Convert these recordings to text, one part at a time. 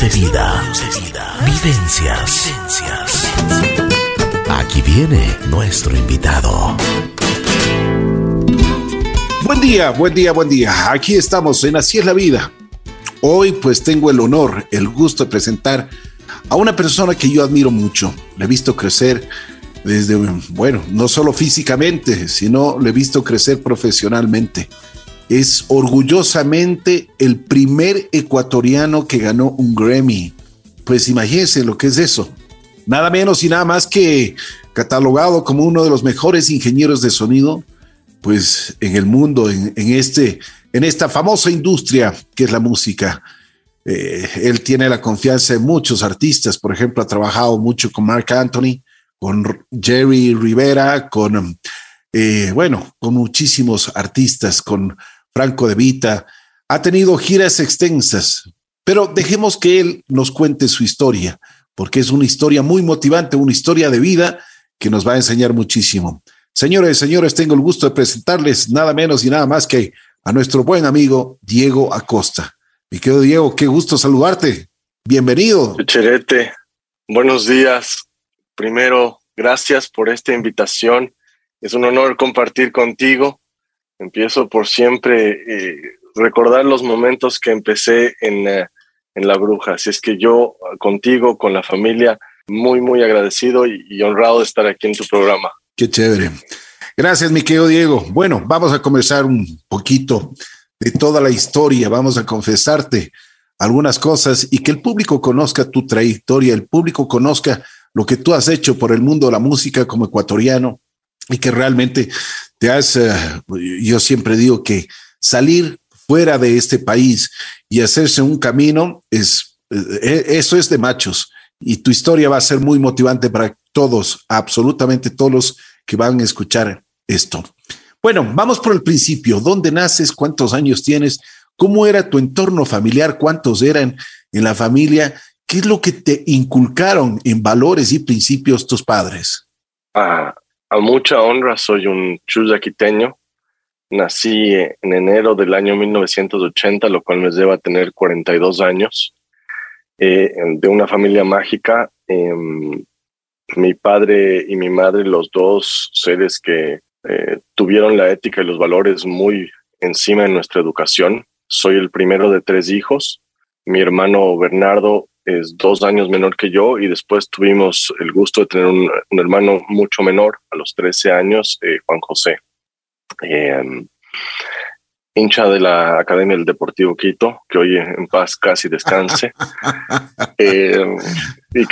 De vida. Vivencias. Aquí viene nuestro invitado. Buen día, buen día, buen día. Aquí estamos en Así es la vida. Hoy pues tengo el honor, el gusto de presentar a una persona que yo admiro mucho. Le he visto crecer desde, bueno, no solo físicamente, sino le he visto crecer profesionalmente. Es orgullosamente el primer ecuatoriano que ganó un Grammy. Pues imagínense lo que es eso. Nada menos y nada más que catalogado como uno de los mejores ingenieros de sonido, pues en el mundo, en, este, en esta famosa industria que es la música. Eh, él tiene la confianza de muchos artistas, por ejemplo, ha trabajado mucho con Mark Anthony, con Jerry Rivera, con, eh, bueno, con muchísimos artistas, con Franco de Vita. Ha tenido giras extensas, pero dejemos que él nos cuente su historia, porque es una historia muy motivante, una historia de vida que nos va a enseñar muchísimo. Señores, señores, tengo el gusto de presentarles nada menos y nada más que a nuestro buen amigo Diego Acosta. Mi querido Diego, qué gusto saludarte. Bienvenido. Cherete, buenos días primero, gracias por esta invitación. Es un honor compartir contigo. Empiezo por siempre eh, recordar los momentos que empecé en, eh, en La Bruja. Así es que yo contigo, con la familia, muy, muy agradecido y, honrado de estar aquí en tu programa. Qué chévere. Gracias, mi querido Diego. Bueno, vamos a conversar un poquito de toda la historia. Vamos a confesarte algunas cosas y que el público conozca tu trayectoria, el público conozca lo que tú has hecho por el mundo de la música como ecuatoriano y que realmente te has, eh, yo siempre digo que salir fuera de este país y hacerse un camino es, eh, eso es de machos y tu historia va a ser muy motivante para todos, absolutamente todos los que van a escuchar esto. Bueno, vamos por el principio. ¿Dónde naces? ¿Cuántos años tienes? ¿Cómo era tu entorno familiar? ¿Cuántos eran en la familia? ¿Qué es lo que te inculcaron en valores y principios tus padres? A mucha honra, soy un chuyaquiteño. Nací en enero del año 1980, lo cual me lleva a tener 42 años. Eh, de una familia mágica. Em, mi padre y mi madre, los dos seres que eh, tuvieron la ética y los valores muy encima de nuestra educación. Soy el primero de tres hijos. Mi hermano Bernardo es dos años menor que yo y después tuvimos el gusto de tener un, hermano mucho menor, a los 13 años, eh, Juan José, em, hincha de la Academia del Deportivo Quito, que hoy en paz casi descanse. Em, y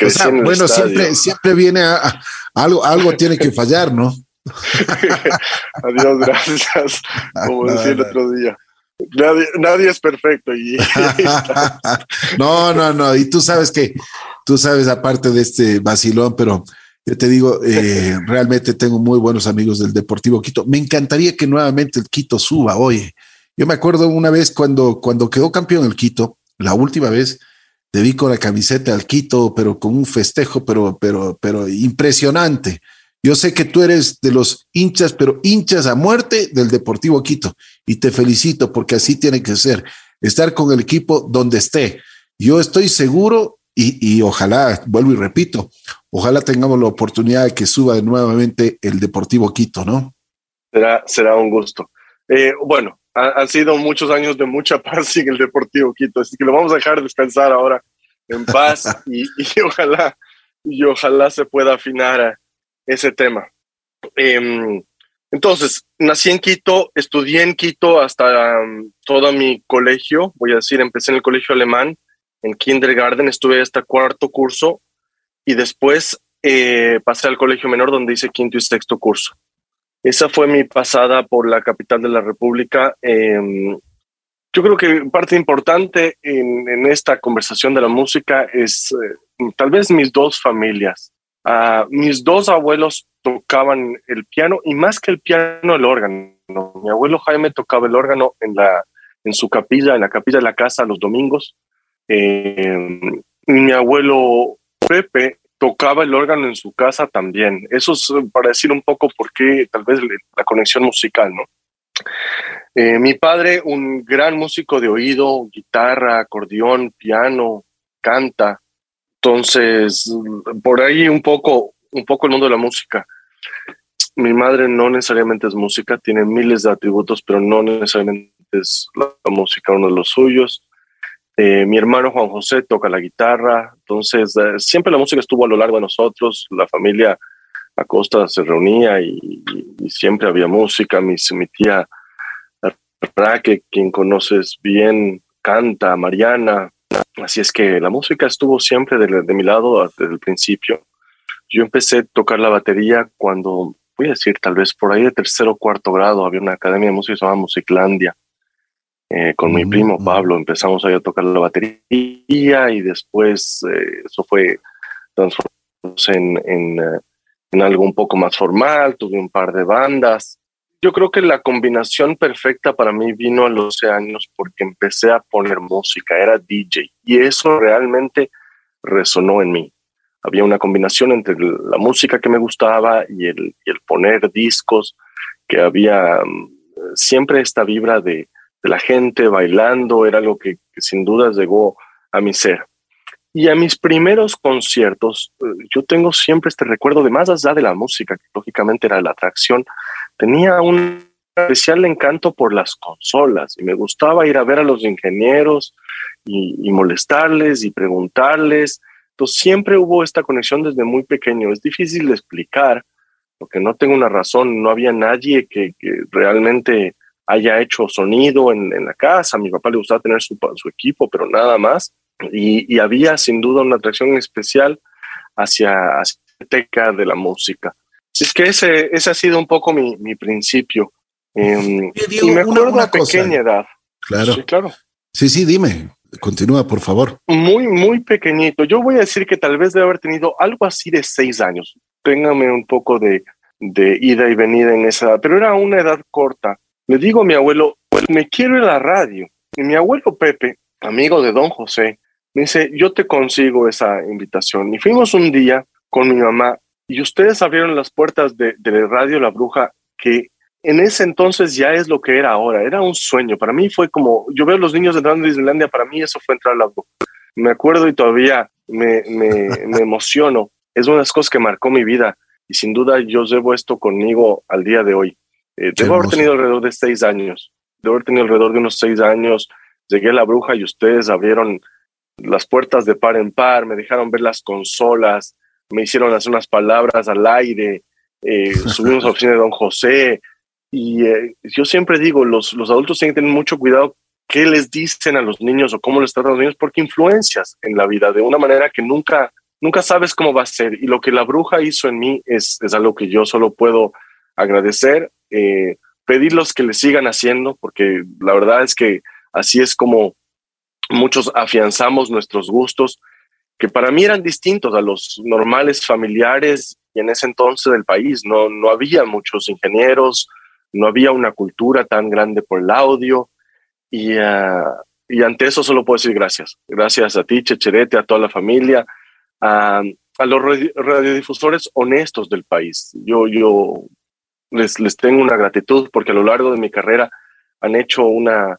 bueno, siempre, siempre viene a, algo, algo tiene que fallar, ¿no? Adiós, gracias, como decía el otro día. Nadie, es perfecto. Y, no, no, no. Y tú sabes que, tú sabes, aparte de este vacilón, pero yo te digo, eh, realmente tengo muy buenos amigos del Deportivo Quito. Me encantaría que nuevamente el Quito suba. Oye, yo me acuerdo una vez cuando, cuando quedó campeón el Quito, la última vez, te vi con la camiseta al Quito, pero con un festejo, pero, pero, pero impresionante. Yo sé que tú eres de los hinchas, pero hinchas a muerte del Deportivo Quito. Y te felicito porque así tiene que ser. Estar con el equipo donde esté. Yo estoy seguro y, ojalá, vuelvo y repito, ojalá tengamos la oportunidad de que suba nuevamente el Deportivo Quito, ¿no? Será, será un gusto. Eh, bueno, han sido muchos años de mucha paz sin el Deportivo Quito, así que lo vamos a dejar descansar ahora en paz y, ojalá y ojalá se pueda afinar a, ese tema. Em, entonces, nací en Quito, estudié en Quito hasta um, todo mi colegio, voy a decir, empecé en el colegio alemán, en kindergarten, estuve hasta cuarto curso y después eh, pasé al colegio menor donde hice quinto y sexto curso. Esa fue mi pasada por la capital de la República. Em, yo creo que parte importante en, esta conversación de la música es eh, tal vez mis dos familias. Ah, mis dos abuelos tocaban el piano y más que el piano, el órgano. Mi abuelo Jaime tocaba el órgano en, la, en su capilla, en la capilla de la casa los domingos. Eh, mi abuelo Pepe tocaba el órgano en su casa también. Eso es para decir un poco por qué tal vez la conexión musical, ¿no? Eh, mi padre, un gran músico de oído, guitarra, acordeón, piano, canta. Entonces, por ahí un poco, un poco el mundo de la música. Mi madre no necesariamente es música, tiene miles de atributos, pero no necesariamente es la, música uno de los suyos. Eh, mi hermano Juan José toca la guitarra, entonces eh, siempre la música estuvo a lo largo de nosotros, la familia Acosta se reunía y, siempre había música. Mi, mi tía Raque, quien conoces bien, canta, Mariana. Así es que la música estuvo siempre de, mi lado desde el principio. Yo empecé a tocar la batería cuando, voy a decir, tal vez por ahí de tercero o cuarto grado, había una academia de música que se llama Musiclandia. Eh, con mi primo Pablo empezamos ahí a tocar la batería y después eh, eso fue transformándose en, en, eh, en algo un poco más formal, tuve un par de bandas. Yo creo que la combinación perfecta para mí vino a los 12 años porque empecé a poner música, era DJ y eso realmente resonó en mí. Había una combinación entre la música que me gustaba y el, poner discos, que había mm, siempre esta vibra de, de, la gente bailando, era algo que, que sin duda llegó a mi ser. Y a mis primeros conciertos, eh, yo tengo siempre este recuerdo de más allá de la música, que lógicamente era la atracción, tenía un especial encanto por las consolas y me gustaba ir a ver a los ingenieros y, molestarles y preguntarles. Entonces siempre hubo esta conexión desde muy pequeño. Es difícil de explicar porque no tengo una razón, no había nadie que, realmente haya hecho sonido en, la casa. A mi papá le gustaba tener su, su equipo, pero nada más y, había sin duda una atracción especial hacia, la teca de la música. Así es que ese, ese ha sido un poco mi, mi principio. Em, y me acuerdo una, pequeña edad. Claro. Sí, claro. Sí, sí, dime. Continúa, por favor. Muy, muy pequeñito. Yo voy a decir que tal vez debe haber tenido algo así de seis años. Téngame un poco de, de ida y venida en esa edad, pero era una edad corta. Le digo a mi abuelo, me quiero ir a la radio. Y mi abuelo Pepe, amigo de don José, me dice, yo te consigo esa invitación. Y fuimos un día con mi mamá y ustedes abrieron las puertas de, de Radio La Bruja, que en ese entonces ya es lo que era ahora. Era un sueño. Para mí fue como, yo veo a los niños entrando a Disneylandia, para mí eso fue entrar a La Bruja. Me acuerdo y todavía me, me, me emociono. Es una de las cosas que marcó mi vida y sin duda yo llevo esto conmigo al día de hoy. Eh, debo haber tenido alrededor de seis años. Debo haber tenido alrededor de unos seis años. Llegué a La Bruja y ustedes abrieron las puertas de par en par, me dejaron ver las consolas, me hicieron hacer unas palabras al aire, eh, subimos a la oficina de don José. Y eh, yo siempre digo, los, los adultos tienen que tener mucho cuidado qué les dicen a los niños o cómo les tratan a los niños, porque influencias en la vida de una manera que nunca, nunca sabes cómo va a ser. Y lo que la bruja hizo en mí es, es algo que yo solo puedo agradecer, eh, pedirlos que le sigan haciendo, porque la verdad es que así es como muchos afianzamos nuestros gustos, que para mí eran distintos a los normales familiares y en ese entonces del país. No, no había muchos ingenieros, no había una cultura tan grande por el audio y, ah, y ante eso solo puedo decir gracias. Gracias a ti, Checherete, a toda la familia, a, a los radiodifusores honestos del país. Yo, yo les, les tengo una gratitud porque a lo largo de mi carrera han hecho una,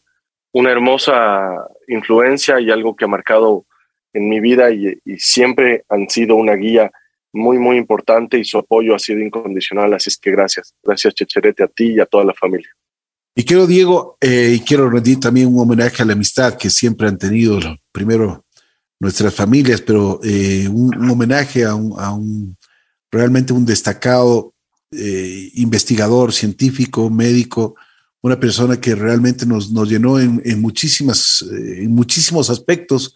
una hermosa influencia y algo que ha marcado en mi vida y, siempre han sido una guía muy, muy importante y su apoyo ha sido incondicional. Así es que gracias, gracias Checherete a ti y a toda la familia. Y quiero, Diego, eh, y quiero rendir también un homenaje a la amistad que siempre han tenido, primero nuestras familias, pero eh, un, homenaje a un, realmente un destacado eh, investigador, científico, médico, una persona que realmente nos, nos llenó en, en muchísimas, eh, en muchísimos aspectos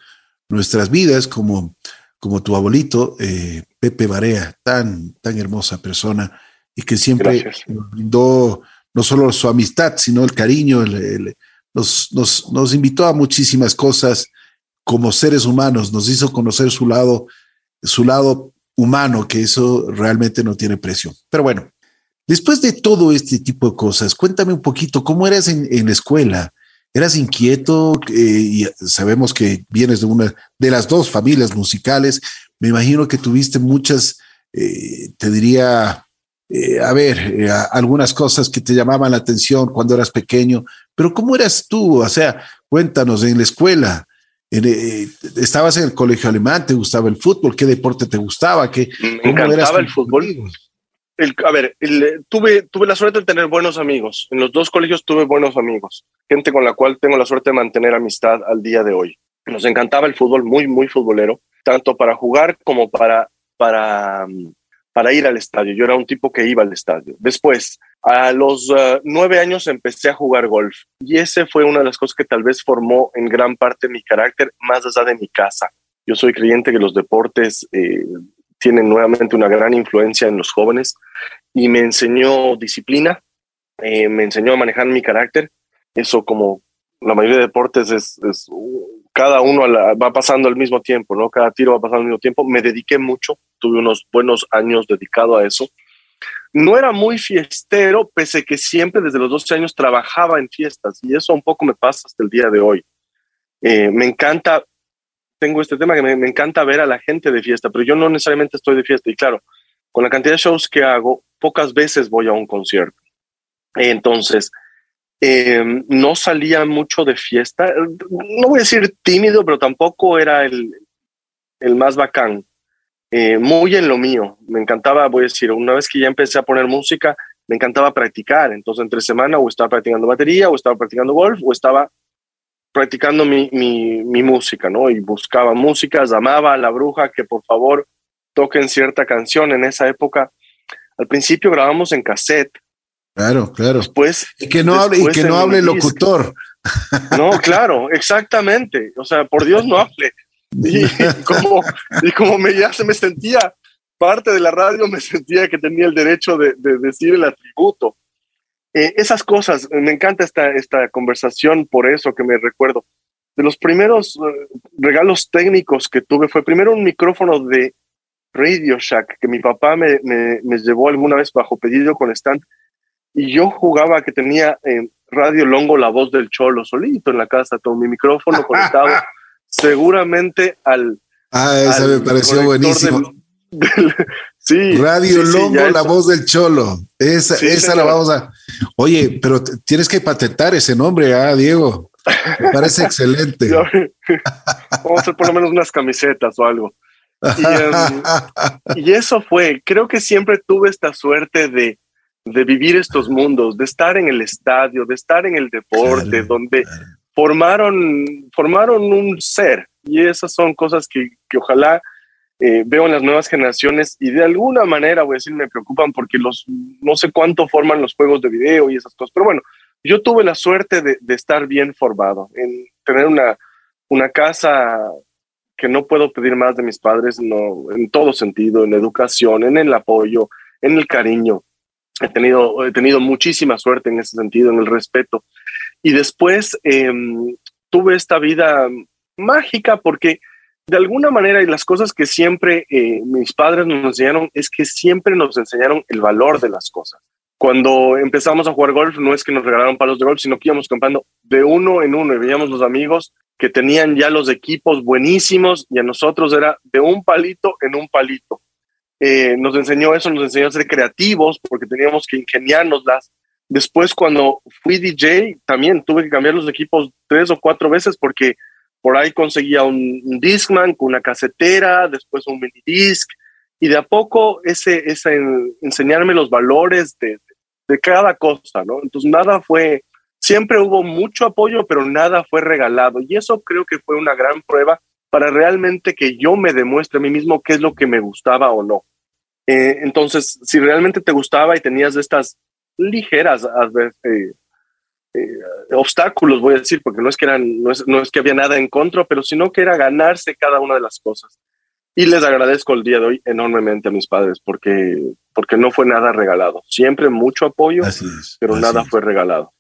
nuestras vidas, como, como tu abuelito, eh, Pepe Barea, tan, tan hermosa persona y que siempre nos brindó no solo su amistad, sino el cariño, nos, nos, nos invitó a muchísimas cosas como seres humanos, nos hizo conocer su lado, su lado humano, que eso realmente no tiene precio. Pero bueno, Después de todo este tipo de cosas, cuéntame un poquito, ¿cómo eras en, la escuela? ¿Eras inquieto? Eh, y sabemos que vienes de una de las dos familias musicales. Me imagino que tuviste muchas, eh, te diría, eh, a ver, algunas cosas que te llamaban la atención cuando eras pequeño, pero ¿cómo eras tú? O sea, cuéntanos en la escuela. eh, estabas en el colegio alemán, te gustaba el fútbol, ¿qué deporte te gustaba? ¿Qué, Me encantaba el fútbol. A ver, tuve, tuve la suerte de tener buenos amigos. En los dos colegios tuve buenos amigos, gente con la cual tengo la suerte de mantener amistad al día de hoy. Nos encantaba el fútbol, muy, muy futbolero, tanto para jugar como para, para, para ir al estadio. Yo era un tipo que iba al estadio. Después, a los uh, nueve años empecé a jugar golf y ese fue una de las cosas que tal vez formó en gran parte mi carácter más allá de mi casa. Yo soy creyente que los deportes eh, tienen nuevamente una gran influencia en los jóvenes y me enseñó disciplina, eh, me enseñó a manejar mi carácter. Eso como la mayoría de deportes es, cada uno va pasando al mismo tiempo, ¿no? Cada tiro va pasando al mismo tiempo. Me dediqué mucho, tuve unos buenos años dedicado a eso no era muy fiestero, pese que siempre desde los 12 años trabajaba en fiestas y eso un poco me pasa hasta el día de hoy. Eh, me encanta, tengo este tema que me, encanta ver a la gente de fiesta, pero yo no necesariamente estoy de fiesta y claro, con la cantidad de shows que hago, pocas veces voy a un concierto. Entonces, eh, no salía mucho de fiesta, no voy a decir tímido, pero tampoco era el, el más bacán. Eh, muy en lo mío. Me encantaba, voy a decir, una vez que ya empecé a poner música, me encantaba practicar. Entonces, entre semana o estaba practicando batería, o estaba practicando golf, o estaba practicando mi, mi, mi música, ¿no? Y buscaba música, llamaba a la bruja que por favor toquen cierta canción. En esa época, al principio grabamos en cassette. Claro, claro. Después, y que no hable, y que no hable el locutor. No, claro, exactamente. O sea, por Dios no hable. Y como, y como me, ya se me sentía parte de la radio, me sentía que tenía el derecho de, decir el atributo. Eh, esas cosas, me encanta esta, esta conversación por eso que me recuerdo. De los primeros eh, regalos técnicos que tuve fue primero un micrófono de Radio Shack que mi papá me, me, llevó alguna vez bajo pedido con stand y yo jugaba que tenía en Radio Longo la voz del cholo solito en la casa con mi micrófono conectado seguramente al. Ah, esa me pareció buenísimo. sí. Radio Longo, la voz del Cholo. Esa, esa la vamos a. Oye, pero tienes que patentar ese nombre, ah, Diego. Me parece excelente. vamos a hacer por lo menos unas camisetas o algo. Em, y, eso fue, creo que siempre tuve esta suerte de, de, vivir estos mundos, de estar en el estadio, de estar en el deporte, donde, formaron, formaron un ser y esas son cosas que, que ojalá eh, veo en las nuevas generaciones y de alguna manera, voy a decir, me preocupan porque los, no sé cuánto forman los juegos de video y esas cosas, pero bueno, yo tuve la suerte de, estar bien formado, en tener una, una casa que no puedo pedir más de mis padres, no, en todo sentido, en educación, en el apoyo, en el cariño. He tenido, he tenido muchísima suerte en ese sentido, en el respeto. Y después em, tuve esta vida mágica porque de alguna manera y las cosas que siempre eh, mis padres nos enseñaron es que siempre nos enseñaron el valor de las cosas. Cuando empezamos a jugar golf, no es que nos regalaron palos de golf, sino que íbamos comprando de uno en uno y veíamos los amigos que tenían ya los equipos buenísimos y a nosotros era de un palito en un palito. Eh, nos enseñó eso, nos enseñó a ser creativos porque teníamos que ingeniárnoslas Después, cuando fui DJ, también tuve que cambiar los equipos tres o cuatro veces porque por ahí conseguía un, Discman con una casetera, después un mini disc, y de a poco ese, ese enseñarme los valores de, de cada cosa, ¿no? Entonces, nada fue, siempre hubo mucho apoyo, pero nada fue regalado. Y eso creo que fue una gran prueba para realmente que yo me demuestre a mí mismo qué es lo que me gustaba o no. Eh, entonces, si realmente te gustaba y tenías estas ligeras eh, eh, obstáculos, voy a decir, porque no es, que eran, no es, no, es, que había nada en contra, pero sino que era ganarse cada una de las cosas. Y les agradezco el día de hoy enormemente a mis padres porque, porque no fue nada regalado. Siempre mucho apoyo, pero nada fue regalado.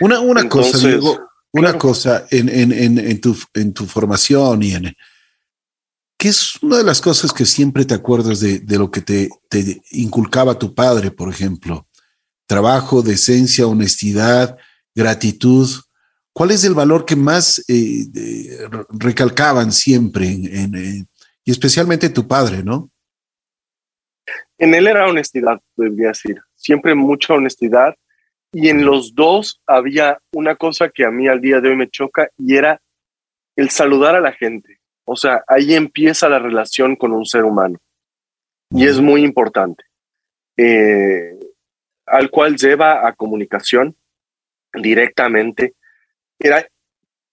Una, una cosa, Diego, una cosa en, en, en, en, tu, en tu formación y en, ¿Qué es una de las cosas que siempre te acuerdas de, de lo que te, te, inculcaba tu padre, por ejemplo? trabajo, decencia, honestidad, gratitud. ¿Cuál es el valor que más eh, recalcaban siempre, en, y especialmente tu padre, no? En él era honestidad, debería decir, siempre mucha honestidad. Y en los dos había una cosa que a mí al día de hoy me choca y era el saludar a la gente. O sea, ahí empieza la relación con un ser humano. Y es muy importante. Eh, al cual lleva a comunicación directamente. Era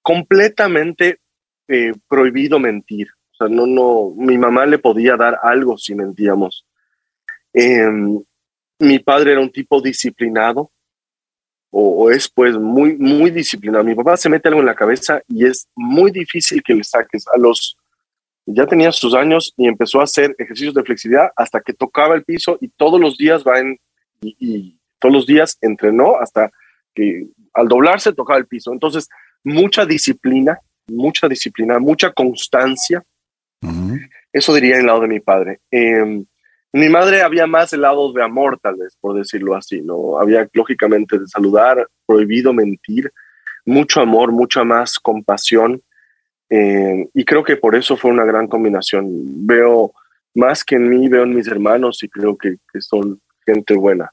completamente eh, prohibido mentir. O sea, no, no, mi mamá le podía dar algo si mentíamos. Em, mi padre era un tipo disciplinado, o, es pues muy, muy disciplinado. Mi papá se mete algo en la cabeza y es muy difícil que le saques. A los, ya tenía sus años y empezó a hacer ejercicios de flexibilidad hasta que tocaba el piso y todos los días va en, y, todos los días entrenó hasta que al doblarse tocaba el piso. Entonces, mucha disciplina, mucha disciplina, mucha constancia. Eso diría en el lado de mi padre. Eh, mi madre había más el lado de amor, tal vez, por decirlo así, ¿no? Había lógicamente de saludar, prohibido mentir, mucho amor, mucha más compasión. Eh, y creo que por eso fue una gran combinación. Veo más que en mí, veo en mis hermanos y creo que, son gente buena.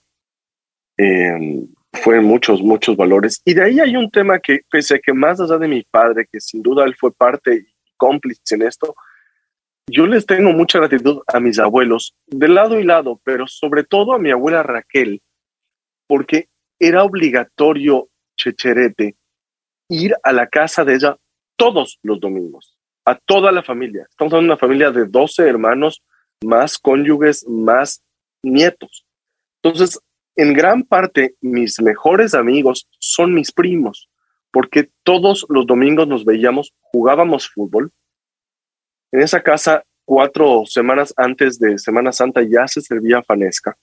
Eh, fueron muchos, muchos valores. Y de ahí hay un tema que, pese a que más allá de mi padre, que sin duda él fue parte y cómplice en esto, yo les tengo mucha gratitud a mis abuelos, de lado y lado, pero sobre todo a mi abuela Raquel, porque era obligatorio, Checherete, ir a la casa de ella todos los domingos, a toda la familia. Estamos hablando de una familia de 12 hermanos, más cónyuges, más nietos. Entonces, en gran parte, mis mejores amigos son mis primos, porque todos los domingos nos veíamos, jugábamos fútbol, en esa casa, cuatro semanas antes de Semana Santa ya se servía fanesca.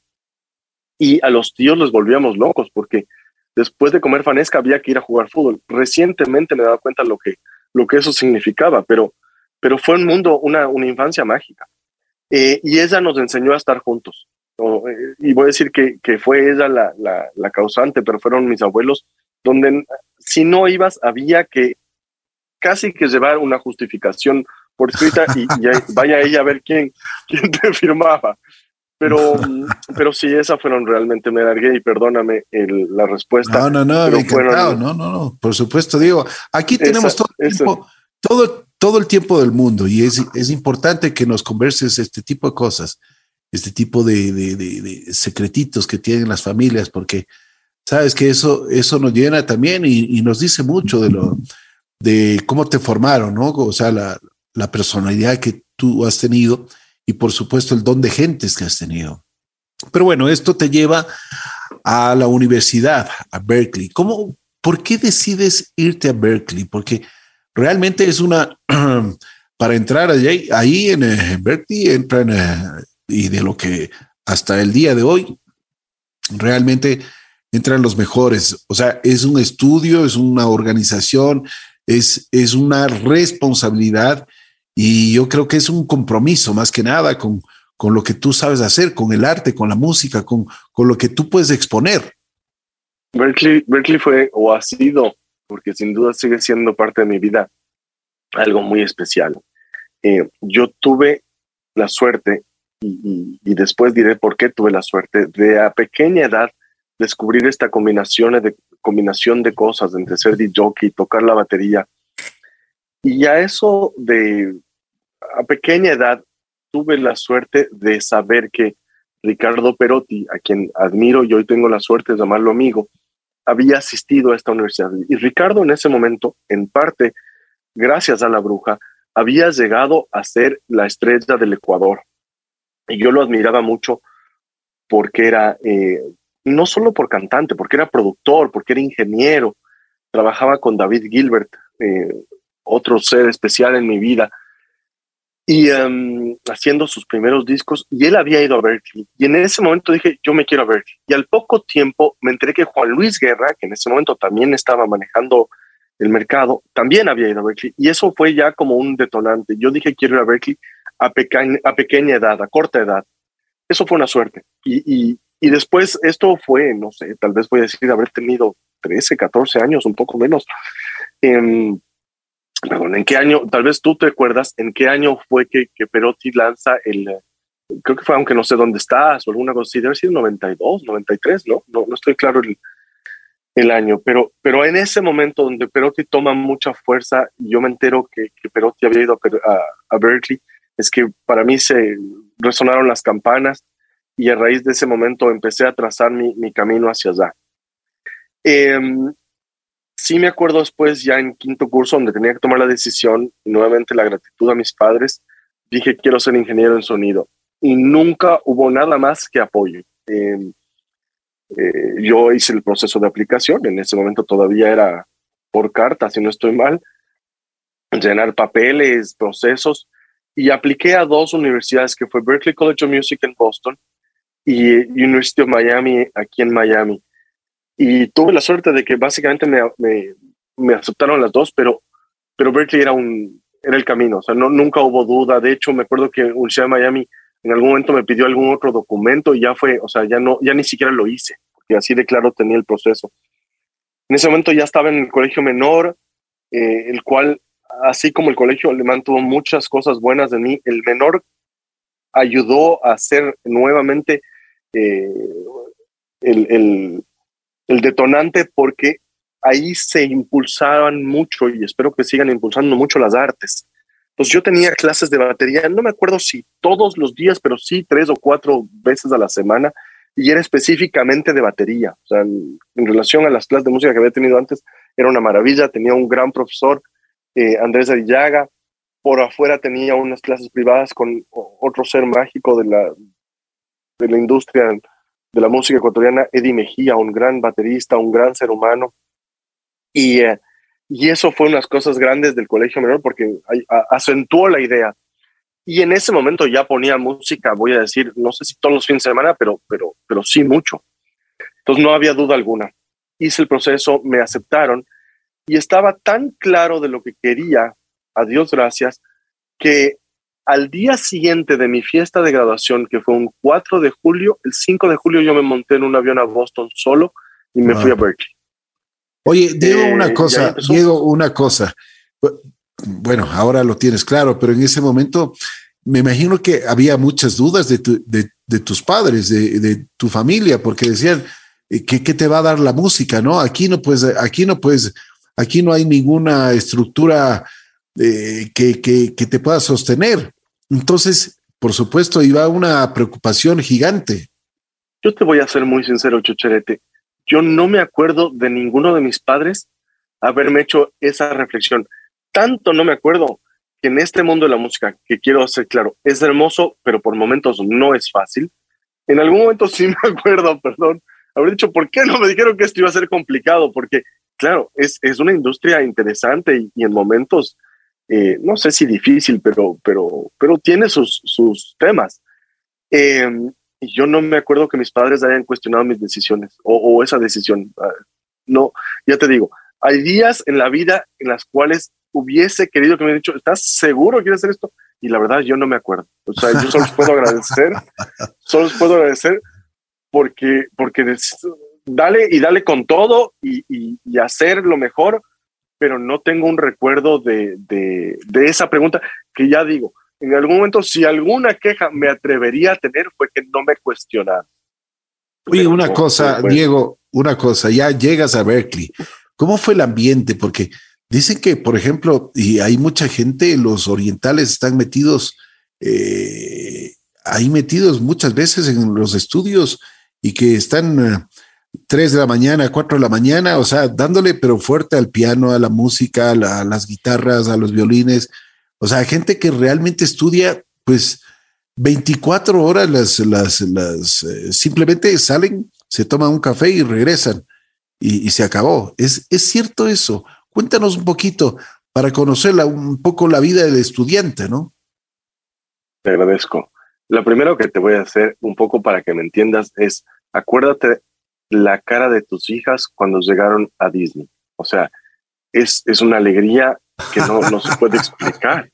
Y a los tíos les volvíamos locos porque después de comer fanesca había que ir a jugar fútbol. Recientemente me he dado cuenta lo que, lo que eso significaba, pero, pero fue un mundo, una, una infancia mágica. Eh, y ella nos enseñó a estar juntos. Eh, y voy a decir que, que fue ella la, la, la, causante, pero fueron mis abuelos, donde si no ibas había que casi que llevar una justificación por escrita y, vaya ella a ver quién, quién te firmaba. Pero, pero sí, esas fueron realmente, me largué y perdóname la respuesta. No, no, no, no, no, no, por supuesto, digo, aquí tenemos todo, el tiempo, todo, todo, el tiempo del mundo y es, es importante que nos converses este tipo de cosas, este tipo de, secretitos que tienen las familias, porque sabes que eso, eso nos llena también y, nos dice mucho de lo de cómo te formaron, ¿no? O sea, la, la personalidad que tú has tenido y por supuesto el don de gentes que has tenido. Pero bueno, esto te lleva a la universidad, a Berkeley. ¿Cómo, por qué decides irte a Berkeley? Porque realmente es una, para entrar allí, ahí en, eh, Berkeley, entran, eh, y de lo que hasta el día de hoy, realmente entran los mejores. O sea, es un estudio, es una organización, es, es una responsabilidad y yo creo que es un compromiso más que nada con, con lo que tú sabes hacer, con el arte, con la música, con, con lo que tú puedes exponer. Berkeley, Berkeley fue o ha sido, porque sin duda sigue siendo parte de mi vida, algo muy especial. Eh, yo tuve la suerte, y, después diré por qué tuve la suerte, de a pequeña edad descubrir esta combinación de, combinación de cosas, entre ser DJ y tocar la batería, y a eso de, a pequeña edad, tuve la suerte de saber que Ricardo Perotti, a quien admiro y hoy tengo la suerte de llamarlo amigo, había asistido a esta universidad. Y Ricardo en ese momento, en parte, gracias a la bruja, había llegado a ser la estrella del Ecuador. Y yo lo admiraba mucho porque era, eh, no solo por cantante, porque era productor, porque era ingeniero, trabajaba con David Gilbert, eh, otro ser especial en mi vida, y em, haciendo sus primeros discos, y él había ido a Berkeley. Y en ese momento dije, yo me quiero a Berkeley. Y al poco tiempo me enteré que Juan Luis Guerra, que en ese momento también estaba manejando el mercado, también había ido a Berkeley. Y eso fue ya como un detonante. Yo dije, quiero ir a Berkeley a, a pequeña edad, a corta edad. Eso fue una suerte. Y, y, y después esto fue, no sé, tal vez voy a decir haber tenido 13, 14 años, un poco menos. Eh, perdón, ¿en qué año, tal vez tú te acuerdas, en qué año fue que, que Perotti lanza el, creo que fue, aunque no sé dónde estás, o alguna cosa debe ser 92, 93, ¿no? No, no estoy claro. El, el año, pero, pero en ese momento donde Perotti toma mucha fuerza, yo me entero que, que Perotti había ido a, a, Berkeley, es que para mí se resonaron las campanas y a raíz de ese momento empecé a trazar mi, mi camino hacia allá. Em, sí me acuerdo después, ya en quinto curso, donde tenía que tomar la decisión, nuevamente la gratitud a mis padres, dije quiero ser ingeniero en sonido y nunca hubo nada más que apoyo. Em, eh, yo hice el proceso de aplicación, en ese momento todavía era por carta, si no estoy mal, llenar papeles, procesos, y apliqué a dos universidades, que fue Berkeley College of Music en Boston y University of Miami aquí en Miami. Y tuve la suerte de que básicamente me, me, me aceptaron las dos, pero, pero Berkeley era, un, era el camino, o sea, no, nunca hubo duda. De hecho, me acuerdo que Universidad de Miami en algún momento me pidió algún otro documento y ya fue, o sea, ya no, ya ni siquiera lo hice, porque así de claro tenía el proceso. En ese momento ya estaba en el colegio menor, eh, el cual, así como el colegio alemán tuvo muchas cosas buenas de mí, el menor ayudó a hacer nuevamente eh, el, el detonante porque ahí se impulsaban mucho y espero que sigan impulsando mucho las artes pues yo tenía clases de batería, no me acuerdo si todos los días, pero sí tres o cuatro veces a la semana, y era específicamente de batería. O sea, en, relación a las clases de música que había tenido antes, era una maravilla. Tenía un gran profesor, eh, Andrés Arillaga. Por afuera tenía unas clases privadas con otro ser mágico de la, de la industria de la música ecuatoriana, Eddie Mejía, un gran baterista, un gran ser humano. Y eh, y eso fue unas cosas grandes del colegio menor porque acentuó la idea. Y en ese momento ya ponía música, voy a decir, no sé si todos los fines de semana, pero, pero, pero sí mucho. Entonces no había duda alguna. Hice el proceso, me aceptaron y estaba tan claro de lo que quería, a Dios gracias, que al día siguiente de mi fiesta de graduación, que fue un 4 de julio, el 5 de julio yo me monté en un avión a Boston solo y me fui a Berkeley. Oye, Diego, una eh, cosa, Diego, una cosa. Bueno, ahora lo tienes claro, pero en ese momento me imagino que había muchas dudas de, de, tus padres, de, tu familia, porque decían eh, qué te va a dar la música, ¿no? Aquí no puedes, aquí no puedes, aquí no hay ninguna estructura eh, que, te pueda sostener. Entonces, por supuesto, iba una preocupación gigante. Yo te voy a ser muy sincero, Chucherete yo no me acuerdo de ninguno de mis padres haberme hecho esa reflexión. Tanto no me acuerdo que en este mundo de la música, que quiero hacer claro, es hermoso, pero por momentos no es fácil. En algún momento sí me acuerdo, perdón, haber dicho, ¿por qué no me dijeron que esto iba a ser complicado? Porque, claro, es, es una industria interesante y, en momentos, eh, no sé si difícil, pero, pero, pero tiene sus, sus temas. Eh, yo no me acuerdo que mis padres hayan cuestionado mis decisiones o, esa decisión. Ah, no, ya te digo, hay días en la vida en las cuales hubiese querido que me hubieran dicho, ¿estás seguro que quieres hacer esto? Y la verdad, yo no me acuerdo. O sea, yo solo les puedo agradecer, solo les puedo agradecer porque, porque dale y dale con todo y, y, hacer lo mejor, pero no tengo un recuerdo de, de, de esa pregunta que ya digo, en algún momento, si alguna queja me atrevería a tener, fue que no me cuestionaron. Oye, una cosa, Diego, una cosa, ya llegas a Berkeley. ¿Cómo fue el ambiente? Porque dicen que, por ejemplo, y hay mucha gente, los orientales están metidos, eh, ahí metidos muchas veces en los estudios y que están eh, tres de la mañana, cuatro de la mañana, o sea, dándole pero fuerte al piano, a la música, a las guitarras, a los violines. O sea, gente que realmente estudia, pues 24 horas las, las, las eh, simplemente salen, se toman un café y regresan y, se acabó. ¿Es, es cierto eso. Cuéntanos un poquito para conocer un poco la vida del estudiante, ¿no? Te agradezco. Lo primero que te voy a hacer un poco para que me entiendas es, acuérdate la cara de tus hijas cuando llegaron a Disney. O sea, es, es una alegría que no, no se puede explicar.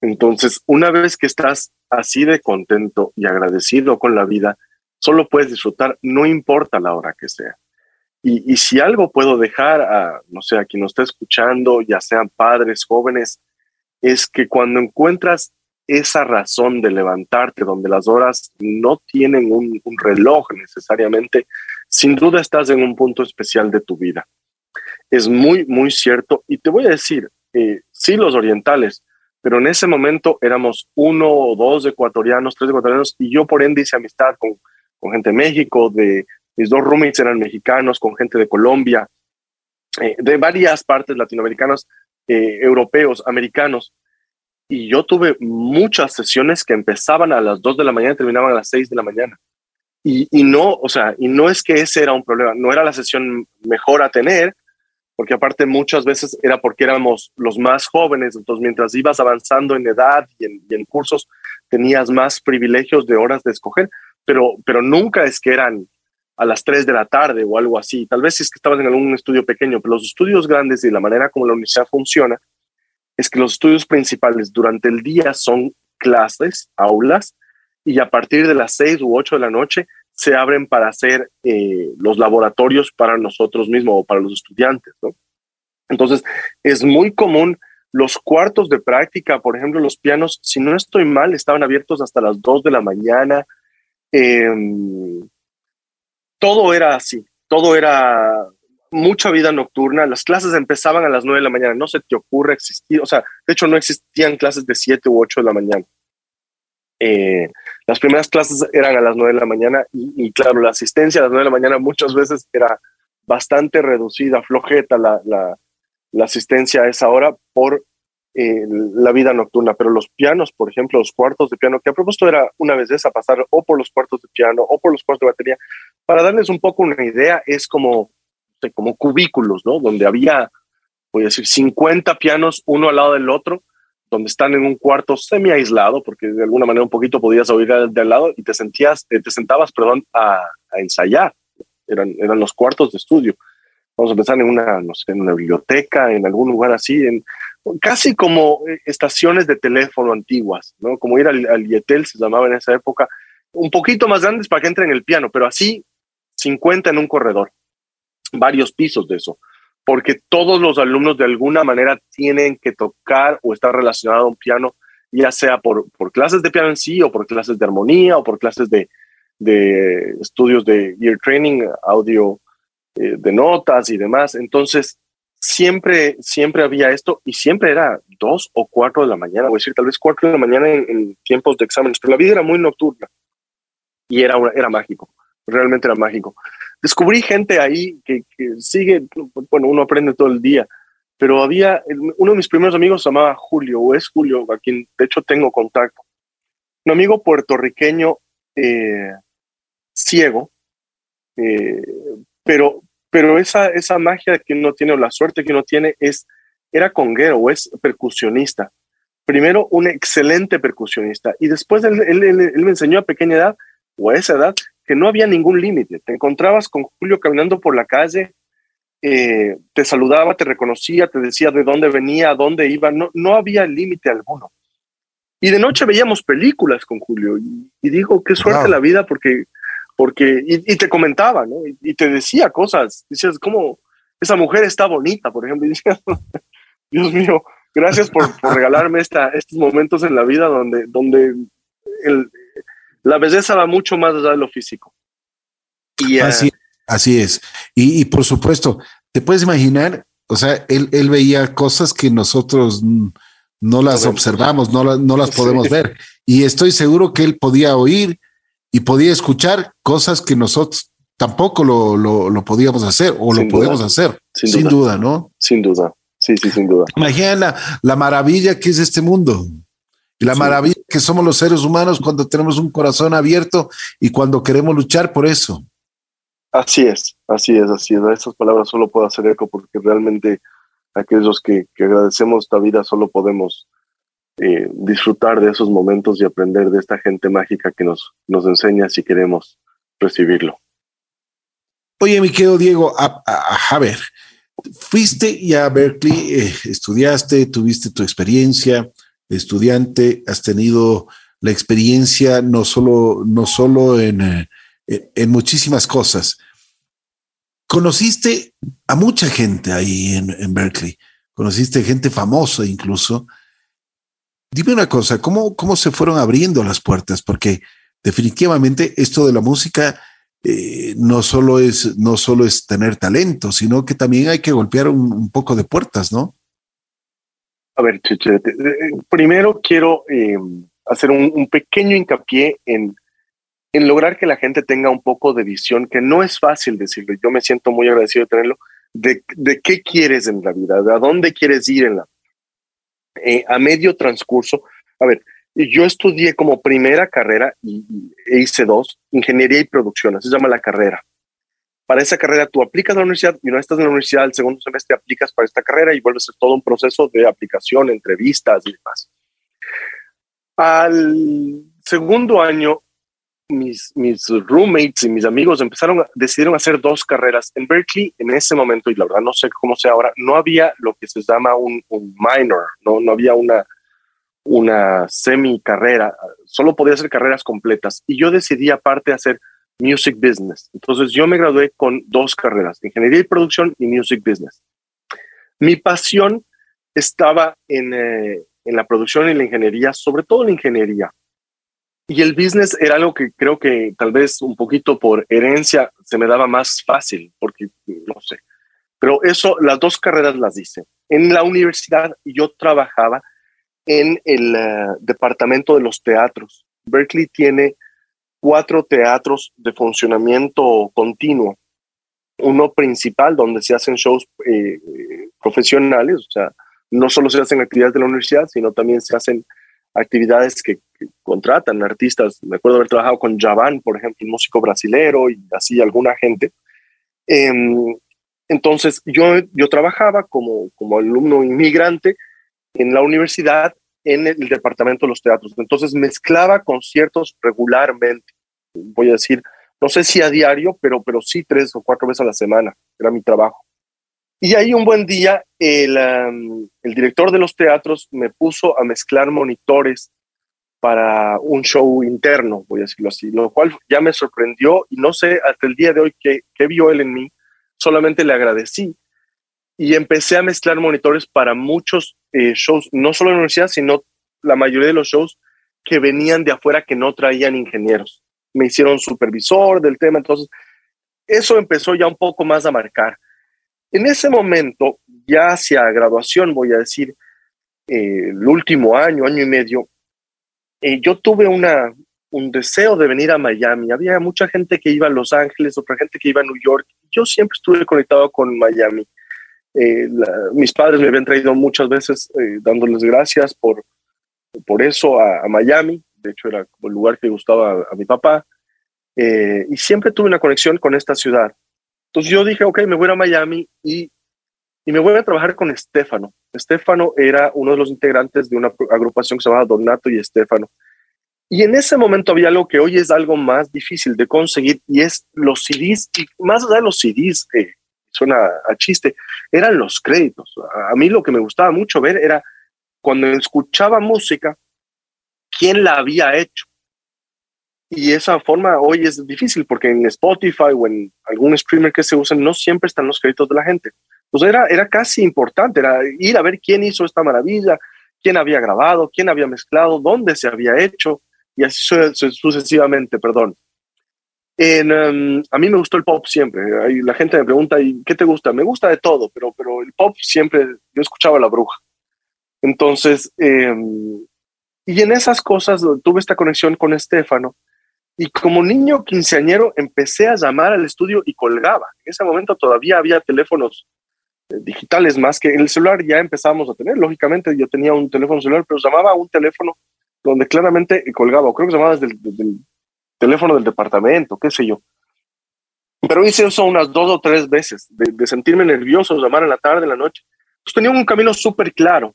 Entonces, una vez que estás así de contento y agradecido con la vida, solo puedes disfrutar, no importa la hora que sea. Y, si algo puedo dejar a, no sé, a quien nos está escuchando, ya sean padres, jóvenes, es que cuando encuentras esa razón de levantarte, donde las horas no tienen un reloj necesariamente, sin duda estás en un punto especial de tu vida. Es muy, muy cierto. Y te voy a decir, eh, sí, los orientales, pero en ese momento éramos uno o dos ecuatorianos, tres ecuatorianos, y yo por ende hice amistad con, con gente de México, de mis dos roommates eran mexicanos, con gente de Colombia, eh, de varias partes latinoamericanas, eh, europeos, americanos. Y yo tuve muchas sesiones que empezaban a las 2 de la mañana y terminaban a las 6 de la mañana. Y, no, o sea, y no es que ese era un problema, no era la sesión mejor a tener, porque aparte muchas veces era porque éramos los más jóvenes, entonces mientras ibas avanzando en edad y en, cursos, tenías más privilegios de horas de escoger, pero, pero nunca es que eran a las 3 de la tarde o algo así. Tal vez es que estabas en algún estudio pequeño, pero los estudios grandes y la manera como la universidad funciona es que los estudios principales durante el día son clases, aulas, y a partir de las 6 u 8 de la noche se abren para hacer eh, los laboratorios para nosotros mismos o para los estudiantes. ¿no? Entonces, es muy común los cuartos de práctica, por ejemplo, los pianos, si no estoy mal, estaban abiertos hasta las 2 de la mañana. Eh, todo era así, todo era mucha vida nocturna. Las clases empezaban a las 9 de la mañana, no se te ocurre existir, o sea, de hecho no existían clases de 7 u 8 de la mañana. Eh, las primeras clases eran a las 9 de la mañana y, claro, la asistencia a las 9 de la mañana muchas veces era bastante reducida, flojeta la, la, la asistencia a esa hora por eh, la vida nocturna, pero los pianos, por ejemplo, los cuartos de piano, que a propósito era una vez esa pasar o por los cuartos de piano o por los cuartos de batería, para darles un poco una idea, es como, como cubículos, ¿no? Donde había, voy a decir, 50 pianos uno al lado del otro, donde están en un cuarto semi aislado, porque de alguna manera un poquito podías oír de al lado y te sentías, te sentabas, perdón, a, ensayar. Eran, eran los cuartos de estudio. Vamos a empezar en una, no sé, en una biblioteca, en algún lugar así, en, casi como eh, estaciones de teléfono antiguas, ¿no? Como ir al, al Yetel, se llamaba en esa época, un poquito más grandes para que entren el piano, pero así 50 en un corredor, varios pisos de eso, porque todos los alumnos de alguna manera tienen que tocar o estar relacionado a un piano, ya sea por, por clases de piano en sí, o por clases de armonía, o por clases de, de estudios de ear training, audio eh, de notas y demás. Entonces, siempre, siempre había esto y siempre era dos o cuatro de la mañana, a decir tal vez cuatro de la mañana en, en tiempos de exámenes, pero la vida era muy nocturna y era, era mágico, realmente era mágico. Descubrí gente ahí que, sigue, bueno, uno aprende todo el día, pero había, uno de mis primeros amigos se llamaba Julio, o es Julio, a quien de hecho tengo contacto, un amigo puertorriqueño eh, ciego, eh, pero, pero esa, esa magia que uno tiene o la suerte que uno tiene es, era conguero o es percusionista. Primero, un excelente percusionista y después él, él me enseñó a pequeña edad o a esa edad que no había ningún límite. Te encontrabas con Julio caminando por la calle, eh, te saludaba, te reconocía, te decía de dónde venía, a dónde iba, no, no había límite alguno. Y de noche veíamos películas con Julio y, y digo, qué suerte wow. la vida porque porque, y, y te comentaba, ¿no? Y, y, te decía cosas, decías, ¿cómo esa mujer está bonita, por ejemplo? Y decías, Dios mío, gracias por, por regalarme esta, estos momentos en la vida donde, donde el, la belleza va mucho más allá de lo físico. Y, uh, así, así es. Y, y, por supuesto, te puedes imaginar, o sea, él, él veía cosas que nosotros no las observamos, no, la, no las podemos sí. ver. Y estoy seguro que él podía oír y podía escuchar cosas que nosotros tampoco lo, lo, lo podíamos hacer o sin lo podemos hacer. Sin, sin duda. duda. ¿no? Sin duda. Sí, sí, sin duda. Imagina la, la maravilla que es este mundo. Y la sí. maravilla que somos los seres humanos cuando tenemos un corazón abierto y cuando queremos luchar por eso. Así es, así es, así es. Esas palabras solo puedo hacer eco porque realmente aquellos que, que agradecemos esta vida solo podemos eh, disfrutar de esos momentos y aprender de esta gente mágica que nos, nos enseña si queremos recibirlo. Oye, mi querido Diego, a, a, a ver, fuiste ya a Berkeley, eh, estudiaste, tuviste tu experiencia, estudiante, has tenido la experiencia no solo, no solo en, eh, en muchísimas cosas. Conociste a mucha gente ahí en, en Berkeley, conociste gente famosa incluso, Dime una cosa, ¿cómo, ¿cómo se fueron abriendo las puertas? Porque definitivamente esto de la música eh, no, solo es, no solo es tener talento, sino que también hay que golpear un, poco de puertas, ¿no? A ver, Cheche, primero quiero eh, hacer un, pequeño hincapié en, en lograr que la gente tenga un poco de visión, que no es fácil decirlo. Yo me siento muy agradecido de tenerlo. De, qué quieres en la vida, de a dónde quieres ir en la vida. Eh, a medio transcurso, a ver, yo estudié como primera carrera y, e hice dos, ingeniería y producción, así se llama la carrera. Para esa carrera tú aplicas a la universidad y no estás en la universidad, el segundo semestre aplicas para esta carrera y vuelves a todo un proceso de aplicación, entrevistas y demás. Al segundo año, mis, mis roommates y mis amigos empezaron, decidieron hacer dos carreras. En Berkeley, en ese momento, y la verdad no sé cómo sea ahora, no había lo que se llama un, un minor, no, no había una, una semi carrera, solo podía hacer carreras completas y yo decidí aparte hacer music business. Entonces yo me gradué con dos carreras, ingeniería y producción y music business. Mi pasión estaba en, eh, en la producción y la ingeniería, sobre todo la ingeniería. Y el business era algo que creo que tal vez un poquito por herencia se me daba más fácil, porque no sé. Pero eso, las dos carreras las hice. En la universidad yo trabajaba en el eh, departamento de los teatros. Berkeley tiene cuatro teatros de funcionamiento continuo. Uno principal donde se hacen shows eh, profesionales, o sea, no solo se hacen actividades de la universidad, sino también se hacen actividades que, contratan artistas. Me acuerdo haber trabajado con Javan, por ejemplo, un músico brasilero y así alguna gente. Em, entonces, yo, yo trabajaba como, como alumno inmigrante en la universidad en el departamento de los teatros. Entonces mezclaba conciertos regularmente, voy a decir, no sé si a diario, pero, pero sí tres o cuatro veces a la semana, era mi trabajo. Y ahí un buen día el, director de los teatros me puso a mezclar monitores para un show interno, voy a decirlo así, lo cual ya me sorprendió y no sé hasta el día de hoy qué, qué vio él en mí, solamente le agradecí y empecé a mezclar monitores para muchos eh, shows, no solo en la universidad, sino la mayoría de los shows que venían de afuera que no traían ingenieros. Me hicieron supervisor del tema, entonces eso empezó ya un poco más a marcar. En ese momento, ya hacia graduación, voy a decir, eh, el último año, año y medio, eh, yo tuve una, un deseo de venir a Miami. Había mucha gente que iba a Los Ángeles, otra gente que iba a New York. Yo siempre estuve conectado con Miami. Eh, mis padres me habían traído muchas veces eh, dándoles gracias por, por eso a, Miami. De hecho, era el lugar que gustaba a, mi papá. Eh, y siempre tuve una conexión con esta ciudad. Entonces yo dije, ok, me voy a Miami y, y me voy a trabajar con Estefano. Estefano era uno de los integrantes de una agrupación que se llamaba Donato y Estefano. Y en ese momento había algo que hoy es algo más difícil de conseguir y es los CDs, y más allá de los CDs, eh, suena a chiste, eran los créditos. A, mí lo que me gustaba mucho ver era cuando escuchaba música, quién la había hecho. Y esa forma hoy es difícil porque en Spotify o en algún streamer que se usa no siempre están los créditos de la gente. Pues era, era casi importante, era ir a ver quién hizo esta maravilla, quién había grabado, quién había mezclado, dónde se había hecho y así sucesivamente, perdón. Em, a mí me gustó el pop siempre. la gente me pregunta, ¿y qué te gusta? Me gusta de todo, pero, pero el pop siempre, yo escuchaba la bruja. Entonces, em, y en esas cosas tuve esta conexión con Estefano. Y como niño quinceañero empecé a llamar al estudio y colgaba. En ese momento todavía había teléfonos eh, digitales más que el celular ya empezábamos a tener. Lógicamente yo tenía un teléfono celular, pero llamaba a un teléfono donde claramente colgaba. Creo que llamaba desde el, teléfono del departamento, qué sé yo. Pero hice eso unas dos o tres veces, de, sentirme nervioso, llamar en la tarde, en la noche. Pues tenía un camino súper claro.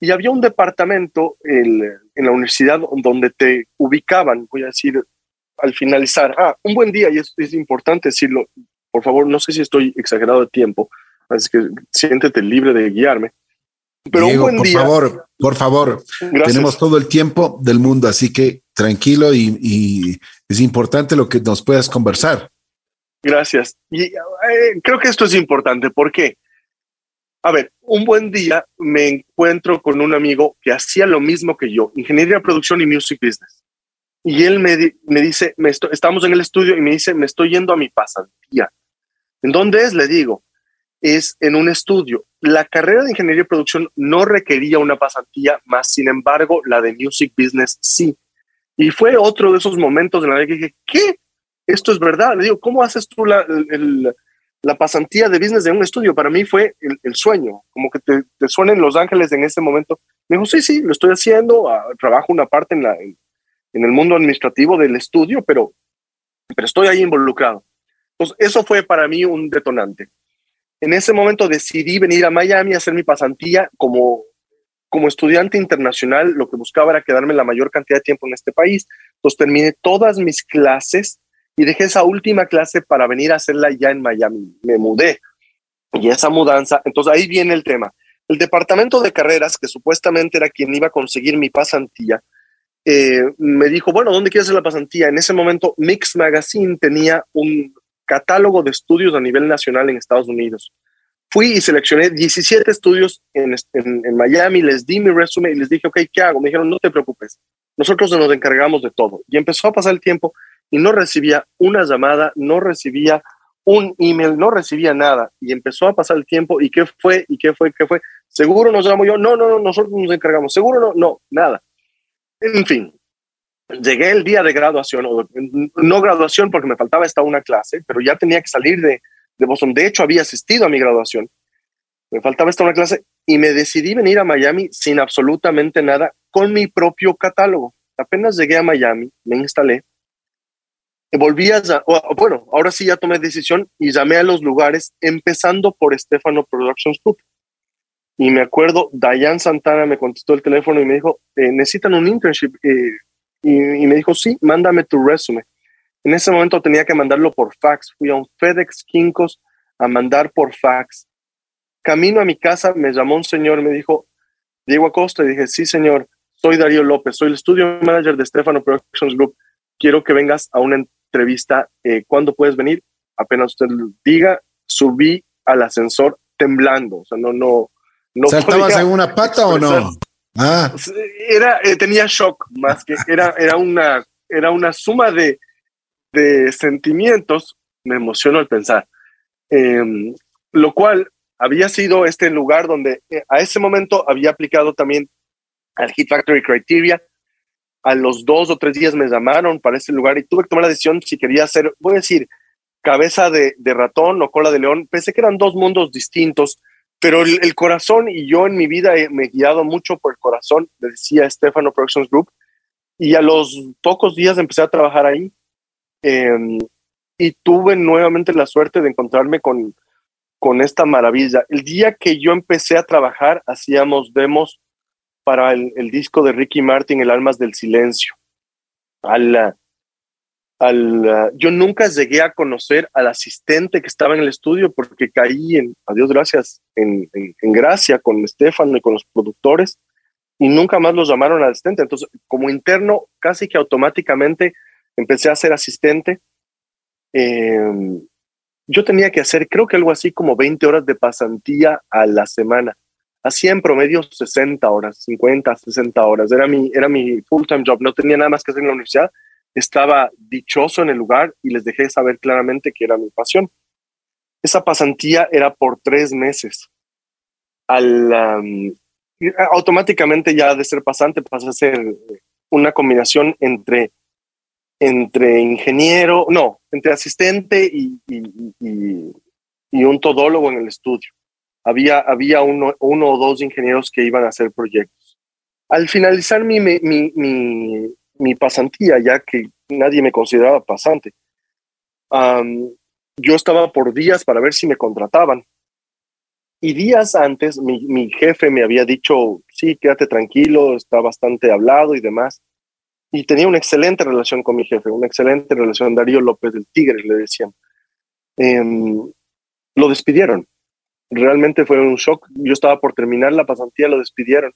Y había un departamento en la universidad donde te ubicaban, voy a decir, al finalizar, ah, un buen día, y es, es importante decirlo, por favor, no sé si estoy exagerado de tiempo, así que siéntete libre de guiarme. Pero un buen por favor, por favor, tenemos todo el tiempo del mundo, así que tranquilo y, es importante lo que nos puedas conversar. Gracias. Y eh, creo que esto es importante. ¿Por qué? A ver, un buen día me encuentro con un amigo que hacía lo mismo que yo, ingeniería producción y music business. y él me, me dice, me estamos en el estudio y me dice, me estoy yendo a mi pasantía. ¿En dónde es? Le digo, es en un estudio. La carrera de ingeniería y producción no requería una pasantía, más sin embargo, la de music business sí. Y fue otro de esos momentos en la que dije, ¿qué? Esto es verdad. Le digo, ¿cómo haces tú la, la pasantía de business de un estudio? Para mí fue el, sueño, como que te, te suena en Los Ángeles en ese momento. Me dijo, sí, sí, lo estoy haciendo, ah, trabajo una parte en, la, en, el mundo administrativo del estudio, pero, pero estoy ahí involucrado. Entonces, eso fue para mí un detonante. En ese momento decidí venir a Miami a hacer mi pasantía como, como estudiante internacional. Lo que buscaba era quedarme la mayor cantidad de tiempo en este país. Entonces terminé todas mis clases y dejé esa última clase para venir a hacerla ya en Miami. Me mudé y esa mudanza, entonces ahí viene el tema. El departamento de carreras, que supuestamente era quien iba a conseguir mi pasantía, eh, me dijo, bueno, ¿dónde quieres hacer la pasantía? En ese momento, Mix Magazine tenía un catálogo de estudios a nivel nacional en Estados Unidos. Fui y seleccioné 17 estudios en, en, Miami, les di mi resumen y les dije, ok, ¿qué hago? Me dijeron, no te preocupes, nosotros nos encargamos de todo. Y empezó a pasar el tiempo y no recibía una llamada, no recibía un email, no recibía nada. Y empezó a pasar el tiempo y qué fue, y qué fue, qué fue. Seguro nos llamo yo, no, no, no, nosotros nos encargamos. Seguro no, no, nada. En fin, llegué el día de graduación, no graduación porque me faltaba esta una clase, pero ya tenía que salir de, de Boston. De hecho, había asistido a mi graduación. Me faltaba esta una clase y me decidí venir a Miami sin absolutamente nada con mi propio catálogo. Apenas llegué a Miami, me instalé, volví a, bueno, ahora sí ya tomé decisión y llamé a los lugares, empezando por Stefano Productions Group. Y me acuerdo, Dayan Santana me contestó el teléfono y me dijo, eh, necesitan un internship. Eh, y, me dijo, sí, mándame tu resumen. En ese momento tenía que mandarlo por fax. Fui a un FedEx Kinkos a mandar por fax. Camino a mi casa, me llamó un señor, me dijo, Diego Acosta, y dije, sí, señor, soy Darío López, soy el studio manager de Stefano Productions Group. Quiero que vengas a una entrevista. Eh, ¿Cuándo puedes venir? Apenas usted diga, subí al ascensor temblando. O sea, no, no, no. ¿Saltabas en una pata o no? Ah. Era, eh, tenía shock más que era, era una, era una suma de, de sentimientos. Me emociono al pensar. Em, lo cual había sido este lugar donde eh, a ese momento había aplicado también al Hit Factory Criteria. A los dos o tres días me llamaron para ese lugar y tuve que tomar la decisión si quería hacer, voy a decir, cabeza de, ratón o cola de león. Pensé que eran dos mundos distintos pero el, corazón y yo en mi vida me he guiado mucho por el corazón, le decía Stefano Productions Group, y a los pocos días empecé a trabajar ahí em, y tuve nuevamente la suerte de encontrarme con, con esta maravilla. El día que yo empecé a trabajar, hacíamos demos para el, el disco de Ricky Martin, El Almas del Silencio. Al, al, yo nunca llegué a conocer al asistente que estaba en el estudio porque caí en, a Dios gracias, en, en, gracia con Estefano y con los productores y nunca más los llamaron al asistente. Entonces, como interno, casi que automáticamente empecé a ser asistente. Em, yo tenía que hacer, creo que algo así como 20 horas de pasantía a la semana. Hacía en promedio 60 horas, 50, 60 horas. Era mi, era mi full-time job. No tenía nada más que hacer en la universidad estaba dichoso en el lugar y les dejé saber claramente que era mi pasión. Esa pasantía era por tres meses. Al, automáticamente ya de ser pasante pasa a ser una combinación entre, entre ingeniero, no, entre asistente y, y, un todólogo en el estudio. Había, había uno, uno, o dos ingenieros que iban a hacer proyectos. Al finalizar mi, mi, mi, pasantía, ya que nadie me consideraba pasante. yo estaba por días para ver si me contrataban. Y días antes mi, mi, jefe me había dicho, sí, quédate tranquilo, está bastante hablado y demás. Y tenía una excelente relación con mi jefe, una excelente relación. Darío López del Tigre, le decían. Em, lo despidieron. Realmente fue un shock. Yo estaba por terminar la pasantía, lo despidieron.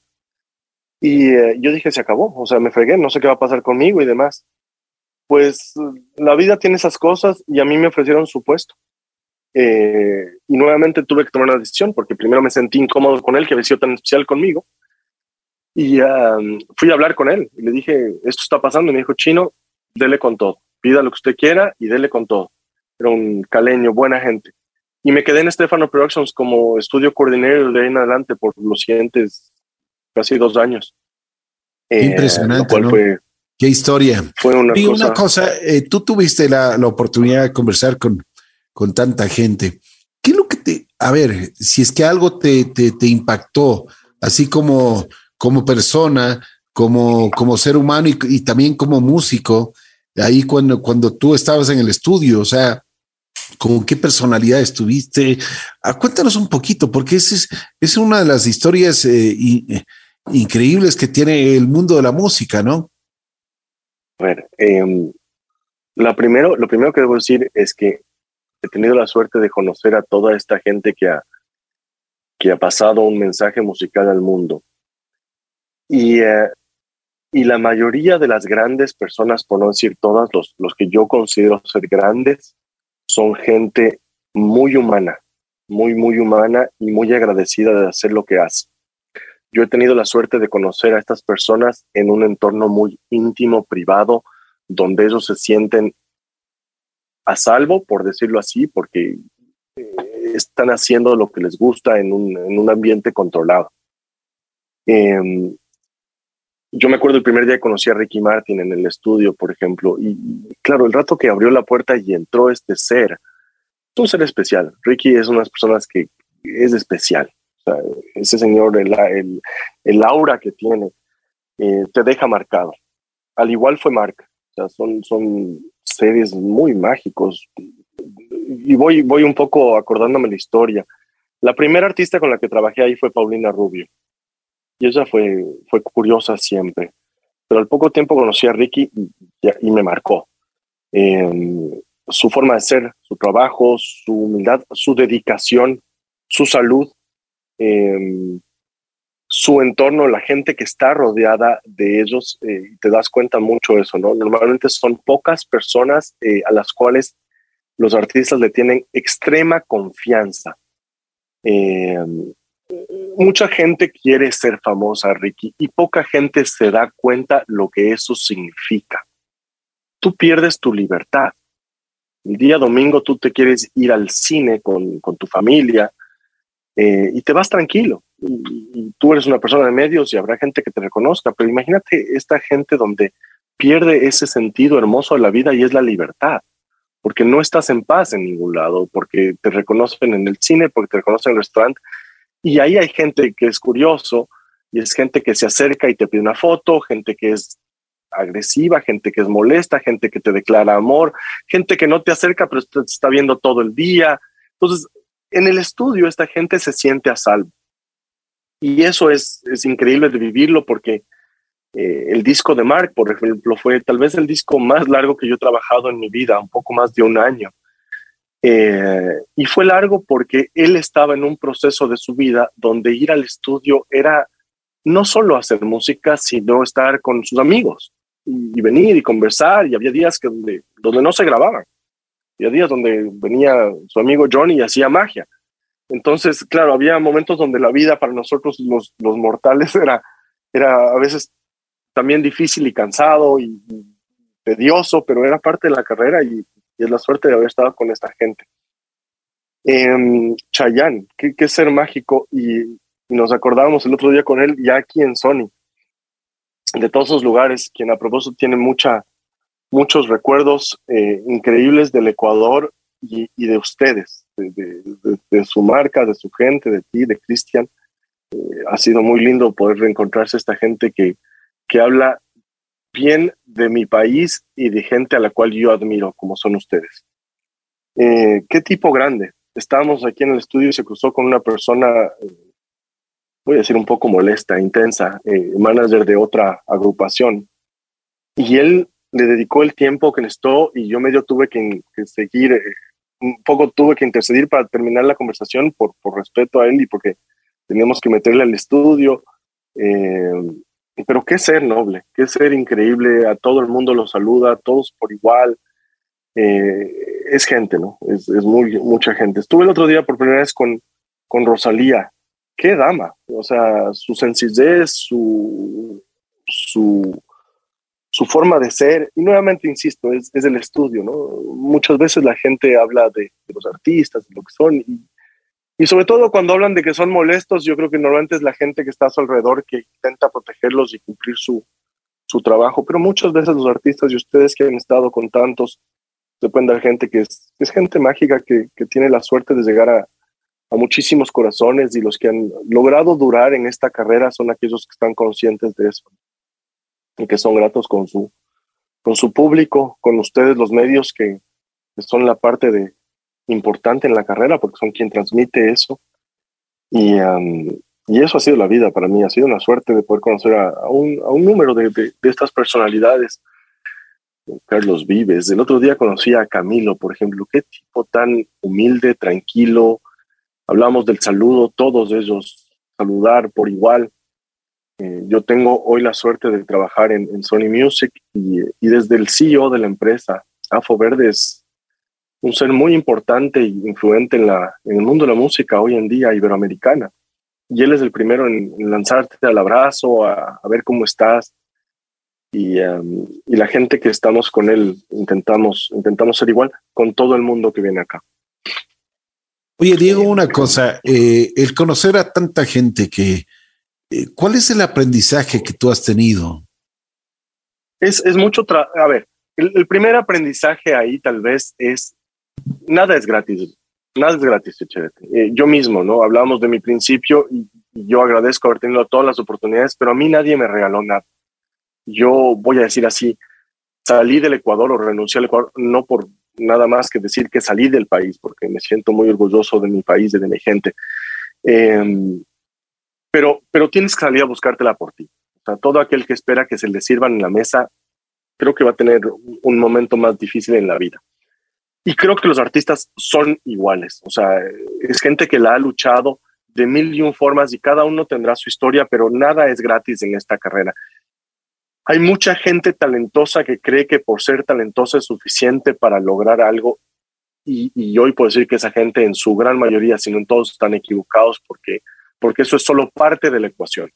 Y eh, yo dije, se acabó, o sea, me fregué, no sé qué va a pasar conmigo y demás. Pues la vida tiene esas cosas y a mí me ofrecieron su puesto. Eh, y nuevamente tuve que tomar una decisión porque primero me sentí incómodo con él, que había sido tan especial conmigo. Y fui a hablar con él y le dije, esto está pasando. Y me dijo, Chino, dele con todo, pida lo que usted quiera y dele con todo. Era un caleño, buena gente. Y me quedé en Stefano Productions como estudio coordinador de ahí en adelante por los siguientes casi dos años. Eh, Impresionante. ¿no? Qué historia. Fue una y cosa, una cosa eh, tú tuviste la, la, oportunidad de conversar con, con tanta gente. ¿Qué es lo que te, a ver, si es que algo te, te, te impactó, así como, como persona, como, como ser humano y, y, también como músico, ahí cuando, cuando tú estabas en el estudio, o sea, ¿con qué personalidad estuviste? Ah, cuéntanos un poquito, porque esa es, una de las historias eh, y, increíbles que tiene el mundo de la música, ¿no? A ver, eh, la primero, lo primero que debo decir es que he tenido la suerte de conocer a toda esta gente que ha, que ha pasado un mensaje musical al mundo. Y, eh, y la mayoría de las grandes personas, por no decir todas, los, los que yo considero ser grandes, son gente muy humana, muy, muy humana y muy agradecida de hacer lo que hace. Yo he tenido la suerte de conocer a estas personas en un entorno muy íntimo, privado, donde ellos se sienten a salvo, por decirlo así, porque eh, están haciendo lo que les gusta en un, en un ambiente controlado. Eh, yo me acuerdo el primer día que conocí a Ricky Martin en el estudio, por ejemplo, y, claro, el rato que abrió la puerta y entró este ser, es un ser especial. Ricky es una de personas que es especial. O sea, ese señor, el aura que tiene, eh, te deja marcado. Al igual fue Mark. O sea, son, son seres muy mágicos. Y voy, voy un poco acordándome la historia. La primera artista con la que trabajé ahí fue Paulina Rubio. Y ella fue, fue curiosa siempre. Pero al poco tiempo conocí a Ricky y, me marcó. Eh, su forma de ser, su trabajo, su humildad, su dedicación, su salud, eh, su entorno, la gente que está rodeada de ellos, eh, te das cuenta mucho eso, ¿no? Normalmente son pocas personas eh, a las cuales los artistas le tienen extrema confianza. Eh, mucha gente quiere ser famosa, Ricky, y poca gente se da cuenta lo que eso significa. Tú pierdes tu libertad. El día domingo tú te quieres ir al cine con, con tu familia y te vas tranquilo tú eres una persona de medios y habrá gente que te reconozca, pero imagínate esta gente donde pierde ese sentido hermoso de la vida y es la libertad, porque no estás en paz en ningún lado, porque te reconocen en el cine, porque te reconocen en el restaurante, y ahí hay gente que es curioso y es gente que se acerca y te pide una foto, gente que es agresiva, gente que es molesta, gente que te declara amor, gente que no te acerca pero te está viendo todo el día. Entonces, en el estudio esta gente se siente a salvo y eso es, es increíble de vivirlo porque eh, el disco de Mark, por ejemplo, fue tal vez el disco más largo que yo he trabajado en mi vida, un poco más de un año. Eh, y fue largo porque él estaba en un proceso de su vida donde ir al estudio era no solo hacer música, sino estar con sus amigos y, venir y conversar. Y había días que donde, no se grababan. Había días donde venía su amigo Johnny y hacía magia. Entonces, claro, había momentos donde la vida para nosotros los, los mortales era, era a veces también difícil y cansado y, tedioso, pero era parte de la carrera y, es la suerte de haber estado con esta gente. Eh, Chayanne, qué, ser mágico y, nos acordábamos el otro día con él ya aquí en Sony, de todos esos lugares, quien a propósito tiene mucha, muchos recuerdos eh, increíbles del Ecuador y, de ustedes de, su marca, de su gente, de ti, de Cristian. Eh, ha sido muy lindo poder reencontrarse esta gente que, que habla bien de mi país y de gente a la cual yo admiro, como son ustedes. Eh, ¿Qué tipo grande? Estábamos aquí en el estudio y se cruzó con una persona, eh, voy a decir un poco molesta, intensa, manager de otra agrupación. Y él le dedicó el tiempo que necesitó y yo medio tuve que, que seguir un poco tuve que intercedir para terminar la conversación por, por respeto a él y porque teníamos que meterle al estudio. Eh, pero qué ser noble, qué ser increíble, a todo el mundo lo saluda, a todos por igual. Eh, es gente, ¿no? Es, es, muy, mucha gente. Estuve el otro día por primera vez con, con Rosalía. Qué dama, o sea, su sencillez, su, su, su forma de ser. Y nuevamente, insisto, es, es el estudio, ¿no? Muchas veces la gente habla de, los artistas, de lo que son, y, y, sobre todo cuando hablan de que son molestos, yo creo que normalmente es la gente que está a su alrededor que intenta protegerlos y cumplir su, su trabajo. Pero muchas veces los artistas y ustedes que han estado con tantos, se pueden dar gente que es, es gente mágica que, que tiene la suerte de llegar a, a muchísimos corazones y los que han logrado durar en esta carrera son aquellos que están conscientes de eso y que son gratos con su, con su público, con ustedes los medios que, son la parte de importante en la carrera porque son quien transmite eso. Y, y eso ha sido la vida para mí, ha sido una suerte de poder conocer a, un, a un, número de, de, estas personalidades. Carlos Vives, el otro día conocí a Camilo, por ejemplo, qué tipo tan humilde, tranquilo. Hablamos del saludo, todos ellos saludar por igual. Eh, yo tengo hoy la suerte de trabajar en, Sony Music y, desde el CEO de la empresa, Afo Verde es un ser muy importante e influente en, la, en el mundo de la música hoy en día iberoamericana. Y él es el primero en, lanzarte al abrazo, a, ver cómo estás. Y, um, y, la gente que estamos con él intentamos, intentamos ser igual con todo el mundo que viene acá. Oye, Diego, una cosa, eh, el conocer a tanta gente que, eh, ¿Cuál es el aprendizaje que tú has tenido? Es, es mucho, a ver, el, primer aprendizaje ahí tal vez es, nada es gratis, nada es gratis, eh, yo mismo, ¿no? Hablamos de mi principio y, yo agradezco haber tenido todas las oportunidades, pero a mí nadie me regaló nada. Yo voy a decir así, salí del Ecuador o renuncié al Ecuador, no por nada más que decir que salí del país, porque me siento muy orgulloso de mi país de mi gente. Eh, pero, pero tienes que salir a buscártela por ti. O sea, todo aquel que espera que se le sirvan en la mesa, creo que va a tener un momento más difícil en la vida. Y creo que los artistas son iguales. O sea, es gente que la ha luchado de mil y un formas y cada uno tendrá su historia, pero nada es gratis en esta carrera. Hay mucha gente talentosa que cree que por ser talentosa es suficiente para lograr algo y, y hoy puedo decir que esa gente en su gran mayoría, si no en todos, están equivocados porque porque eso es solo parte de la ecuación.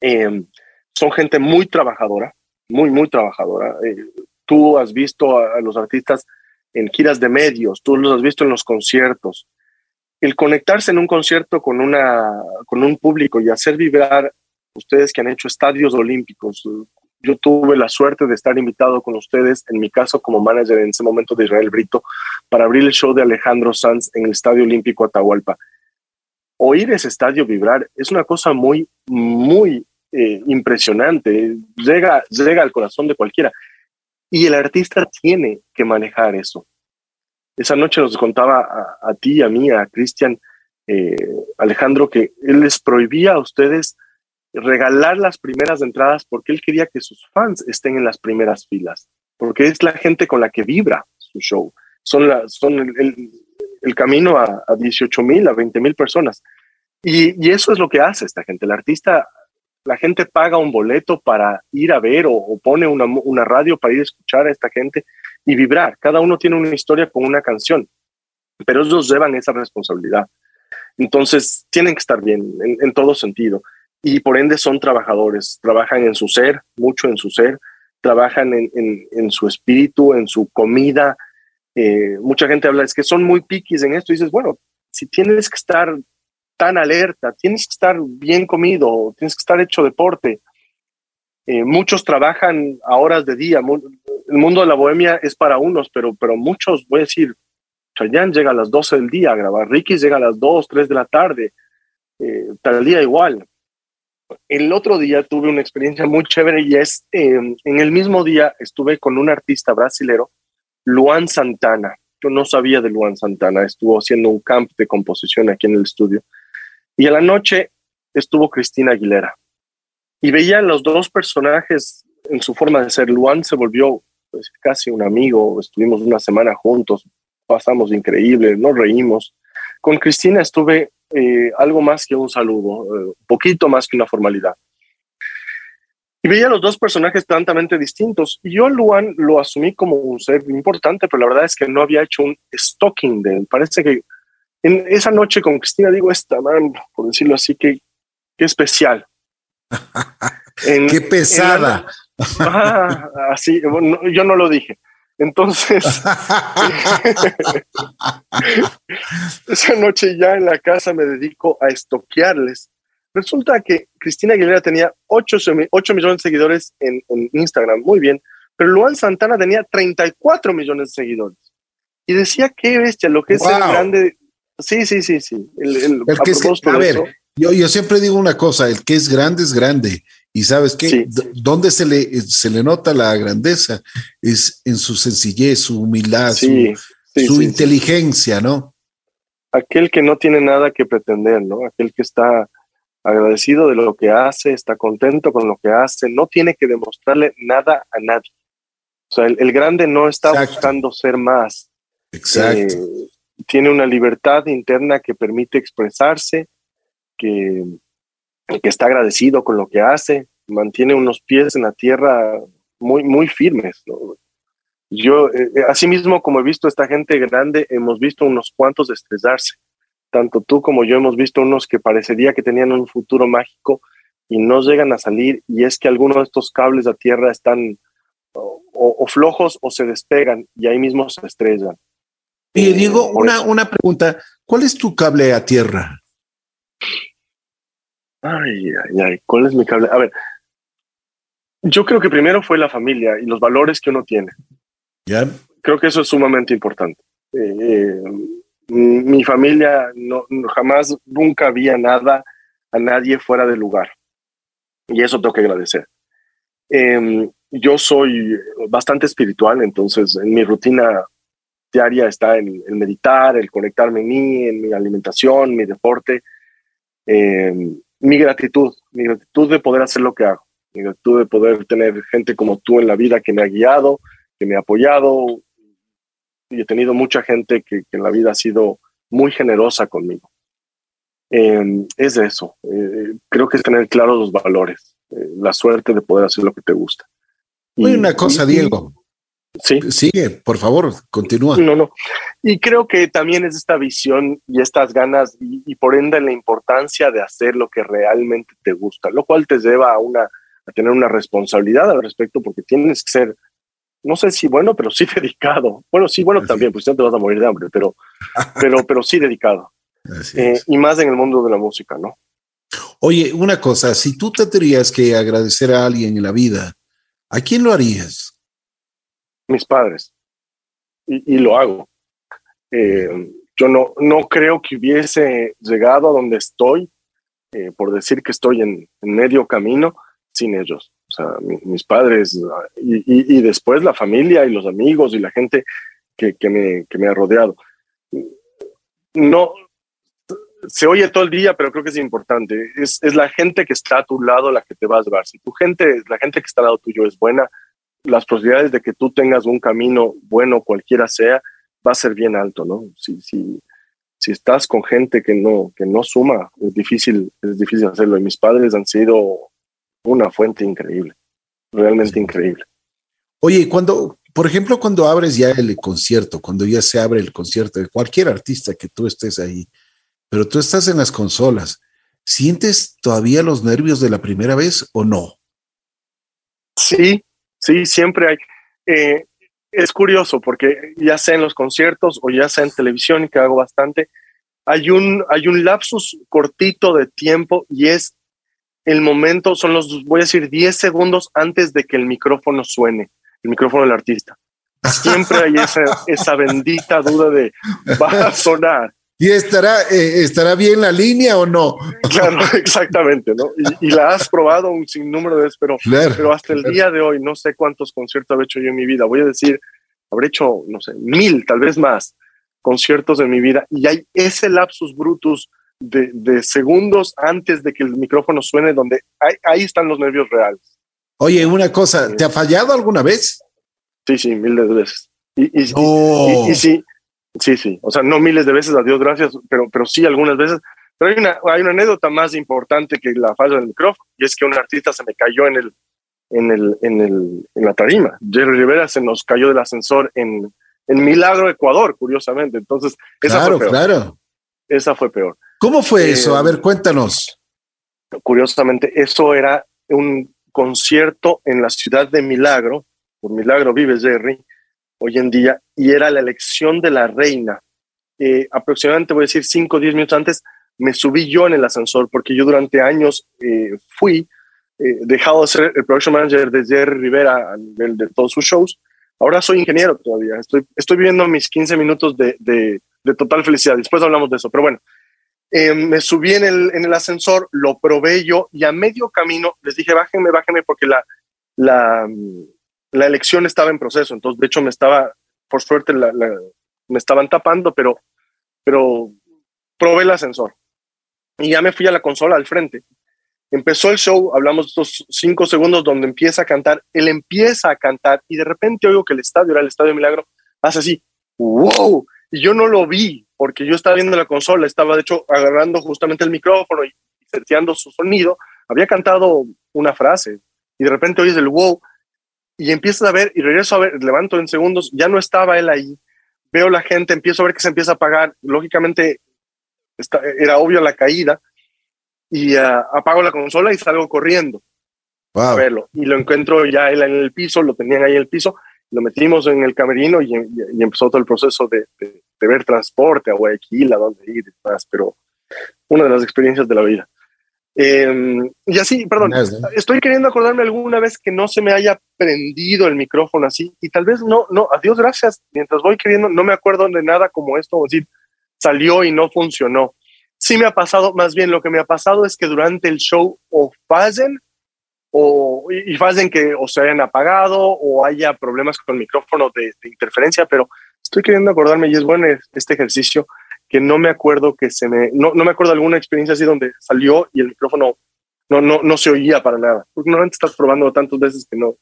Em, son gente muy trabajadora, muy, muy trabajadora. Eh, tú has visto a, los artistas en giras de medios, tú los has visto en los conciertos. El conectarse en un concierto con, una, con un público y hacer vibrar, ustedes que han hecho estadios olímpicos, yo tuve la suerte de estar invitado con ustedes, en mi caso como manager en ese momento de Israel Brito, para abrir el show de Alejandro Sanz en el Estadio Olímpico Atahualpa oír ese estadio vibrar es una cosa muy, muy eh, impresionante. Llega, llega al corazón de cualquiera. Y el artista tiene que manejar eso. Esa noche nos contaba a, ti, a mí, a Cristian, eh, Alejandro, que él les prohibía a ustedes regalar las primeras entradas porque él quería que sus fans estén en las primeras filas, porque es la gente con la que vibra su show. Son, la, son el, camino a, a 18 mil, a 20 mil personas. Y, y, eso es lo que hace esta gente. El artista, la gente paga un boleto para ir a ver o, pone una, radio para ir a escuchar a esta gente y vibrar. Cada uno tiene una historia con una canción, pero ellos llevan esa responsabilidad. Entonces, tienen que estar bien en, en todo sentido. Y por ende son trabajadores, trabajan en su ser, mucho en su ser, trabajan en su espíritu, en su comida, eh, mucha gente habla, es que son muy piquis en esto. Y dices, bueno, si tienes que estar tan alerta, tienes que estar bien comido, tienes que estar hecho deporte. Eh, muchos trabajan a horas de día. El mundo de la bohemia es para unos, pero, pero muchos, voy a decir, Chayanne llega a las 12 del día a grabar, Ricky llega a las 2, 3 de la tarde, eh, tal día igual. El otro día tuve una experiencia muy chévere y es, en el mismo día estuve con un artista brasilero Luan Santana. Yo no sabía de Luan Santana, estuvo haciendo un camp de composición aquí en el estudio. Y a la noche estuvo Cristina Aguilera. Y veía los dos personajes en su forma de ser. Luan se volvió pues, casi un amigo, estuvimos una semana juntos, pasamos increíble, nos reímos. Con Cristina estuve eh, algo más que un saludo, un eh, poquito más que una formalidad. Y veía los dos personajes tantamente distintos. Y yo a Luan lo asumí como un ser importante, pero la verdad es que no había hecho un stalking de él. Parece que en esa noche con Cristina digo, esta man, por decirlo así, que, qué especial. qué pesada. Ah, así, yo no lo dije. Entonces, esa noche ya en la casa me dedico a estoquearles. Resulta que Cristina Aguilera tenía 8, millones de seguidores en, Instagram, muy bien, pero Luan Santana tenía 34 millones de seguidores. Y decía, qué bestia, lo que es el grande. Sí, sí, sí, sí. El, a, ver, yo, yo siempre digo una cosa, el que es grande es grande y sabes qué, ¿dónde se le, se le nota la grandeza? Es en su sencillez, su humildad, su, inteligencia, ¿no? Aquel que no tiene nada que pretender, ¿no? Aquel que está agradecido de lo que hace, está contento con lo que hace, no tiene que demostrarle nada a nadie. O sea, el, grande no está buscando ser más. Exacto. Eh, tiene una libertad interna que permite expresarse, que, que está agradecido con lo que hace, mantiene unos pies en la tierra muy, muy firmes. Yo, eh, eh, así como he visto esta gente grande, hemos visto unos cuantos estrellarse. Tanto tú como yo hemos visto unos que parecería que tenían un futuro mágico y no llegan a salir y es que algunos de estos cables a tierra están o, flojos o se despegan y ahí mismo se estrellan. Y Diego, eh, una, una pregunta, ¿cuál es tu cable a tierra? Ay, ay, ay, ¿cuál es mi cable? A ver, yo creo que primero fue la familia y los valores que uno tiene. ¿Ya? Creo que eso es sumamente importante. Eh, mi familia no, jamás, nunca había nada a nadie fuera del lugar. Y eso tengo que agradecer. Em, yo soy bastante espiritual, entonces en mi rutina diaria está el, el, meditar, el conectarme en mí, en mi alimentación, mi deporte. Eh, mi gratitud, mi gratitud de poder hacer lo que hago, mi gratitud de poder tener gente como tú en la vida que me ha guiado, que me ha apoyado. Y he tenido mucha gente que, en la vida ha sido muy generosa conmigo. Em, es eso. Eh, creo que es tener claros los valores, eh, la suerte de poder hacer lo que te gusta. Y, una cosa, Diego. Sí. Sigue, por favor, continúa. No, no. Y creo que también es esta visión y estas ganas y, por ende la importancia de hacer lo que realmente te gusta, lo cual te lleva a, una, a tener una responsabilidad al respecto porque tienes que ser, no sé si bueno, pero sí dedicado. Bueno, sí, bueno también, pues no te vas a morir de hambre, pero, pero, pero sí dedicado. Eh, y más en el mundo de la música, ¿no? Oye, una cosa, si tú te tendrías que agradecer a alguien en la vida, ¿a quién lo harías? Mis padres. Y, lo hago. Eh, yo no, no creo que hubiese llegado a donde estoy, eh, por decir que estoy en, medio camino, sin ellos. O sea, mis padres y, después la familia y los amigos y la gente que, que, me, que me ha rodeado. No, se oye todo el día, pero creo que es importante. Es, es, la gente que está a tu lado la que te va a llevar. Si tu gente, la gente que está al lado tuyo es buena, las posibilidades de que tú tengas un camino bueno, cualquiera sea, va a ser bien alto, ¿no? Si, si, si estás con gente que no, que no suma, es difícil, es difícil hacerlo. Y mis padres han sido una fuente increíble, realmente increíble. Oye, cuando, por ejemplo, cuando abres ya el concierto, cuando ya se abre el concierto de cualquier artista que tú estés ahí, pero tú estás en las consolas, ¿sientes todavía los nervios de la primera vez o no? Sí, Sí, siempre hay. Eh, es curioso porque ya sea en los conciertos o ya sea en televisión, y que hago bastante, hay un, hay un lapsus cortito de tiempo y es el momento, son los, voy a decir, 10 segundos antes de que el micrófono suene, el micrófono del artista. Siempre hay esa, esa bendita duda de, va a sonar. ¿Y estará, eh, estará bien la línea o no? Claro, exactamente, ¿no? Y, la has probado un sinnúmero de veces, pero, pero hasta el día de hoy no sé cuántos conciertos he hecho yo en mi vida. Voy a decir, habré hecho, no sé, mil, tal vez más conciertos en mi vida y hay ese lapsus brutus de, de segundos antes de que el micrófono suene donde ahí están los nervios reales. Oye, una cosa, ¿te ha fallado alguna vez? Sí, sí, mil de veces. Y, y, y, Sí, sí, o sea, no miles de veces, a Dios gracias, pero, pero sí algunas veces. Pero hay una, hay una anécdota más importante que la falla del micrófono, y es que un artista se me cayó en el, en el, en el, en la tarima. Jerry Rivera se nos cayó del ascensor en, en Milagro, Ecuador, curiosamente. Entonces, esa claro, fue peor. Claro. Esa fue peor. ¿Cómo fue eso? A ver, cuéntanos. Curiosamente, eso era un concierto en la ciudad de Milagro, por Milagro vive Jerry, hoy en día, y era la elección de la reina. Eh, aproximadamente, voy a decir, 5 o 10 minutos antes, me subí yo en el ascensor, porque yo durante años eh, fui eh, dejado de ser el production manager de Jerry Rivera a de todos sus shows. Ahora soy ingeniero todavía. Estoy, estoy viviendo mis 15 minutos de, total felicidad. Después hablamos de eso. Pero bueno, eh, me subí en el, en el ascensor, lo probé yo y a medio camino les dije, bájenme, bájenme, porque la, la elección estaba en proceso. Entonces, de hecho, me estaba, por suerte, me estaban tapando, pero, pero probé el ascensor. Y ya me fui a la consola al frente Empezó el show, hablamos estos cinco segundos donde empieza a cantar, él empieza a cantar y de repente oigo que el estadio, era el Estadio Milagro, hace así, wow, y yo no lo vi porque yo estaba viendo la consola, estaba de hecho agarrando justamente el micrófono y seteando su sonido, había cantado una frase y de repente oyes el wow y empiezas a ver y regreso a ver, levanto en segundos, ya no estaba él ahí, veo la gente, empiezo a ver que se empieza a apagar, lógicamente era obvio la caída, y uh, apago la consola y salgo corriendo wow. a verlo. Y lo encuentro ya él en el piso, lo tenían ahí en el piso, lo metimos en el camerino y, y, empezó todo el proceso de, de, de, ver transporte a Guayaquil, a dónde ir y demás, pero una de las experiencias de la vida. Eh, y así, perdón, estoy queriendo acordarme alguna vez que no se me haya prendido el micrófono así, y tal vez no, no, a Dios gracias, mientras voy queriendo, no me acuerdo de nada como esto, o decir, salió y no funcionó. Sí me ha pasado, más bien lo que me ha pasado es que durante el show o fallen o, y fallen que o se hayan apagado o haya problemas con el micrófono de, de, interferencia, pero estoy queriendo acordarme y es bueno este ejercicio que no me acuerdo que se me, no, no me acuerdo de alguna experiencia así donde salió y el micrófono no, no, no se oía para nada. Porque normalmente estás probando tantas veces que no.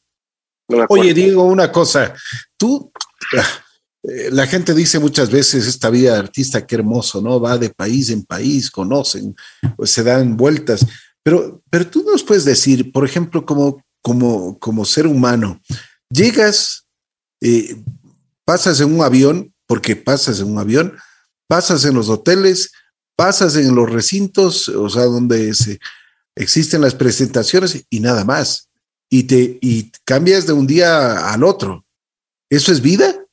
no Oye, digo una cosa, tú eh, la gente dice muchas veces esta vida de artista, qué hermoso, ¿no? Va de país en país, conocen, pues se dan vueltas. Pero, pero tú nos puedes decir, por ejemplo, como, como, como ser humano, llegas, eh, pasas en un avión, porque pasas en un avión, pasas en los hoteles, pasas en los recintos, o sea, donde existen las presentaciones y nada más. Y te y cambias de un día al otro. ¿Eso es vida?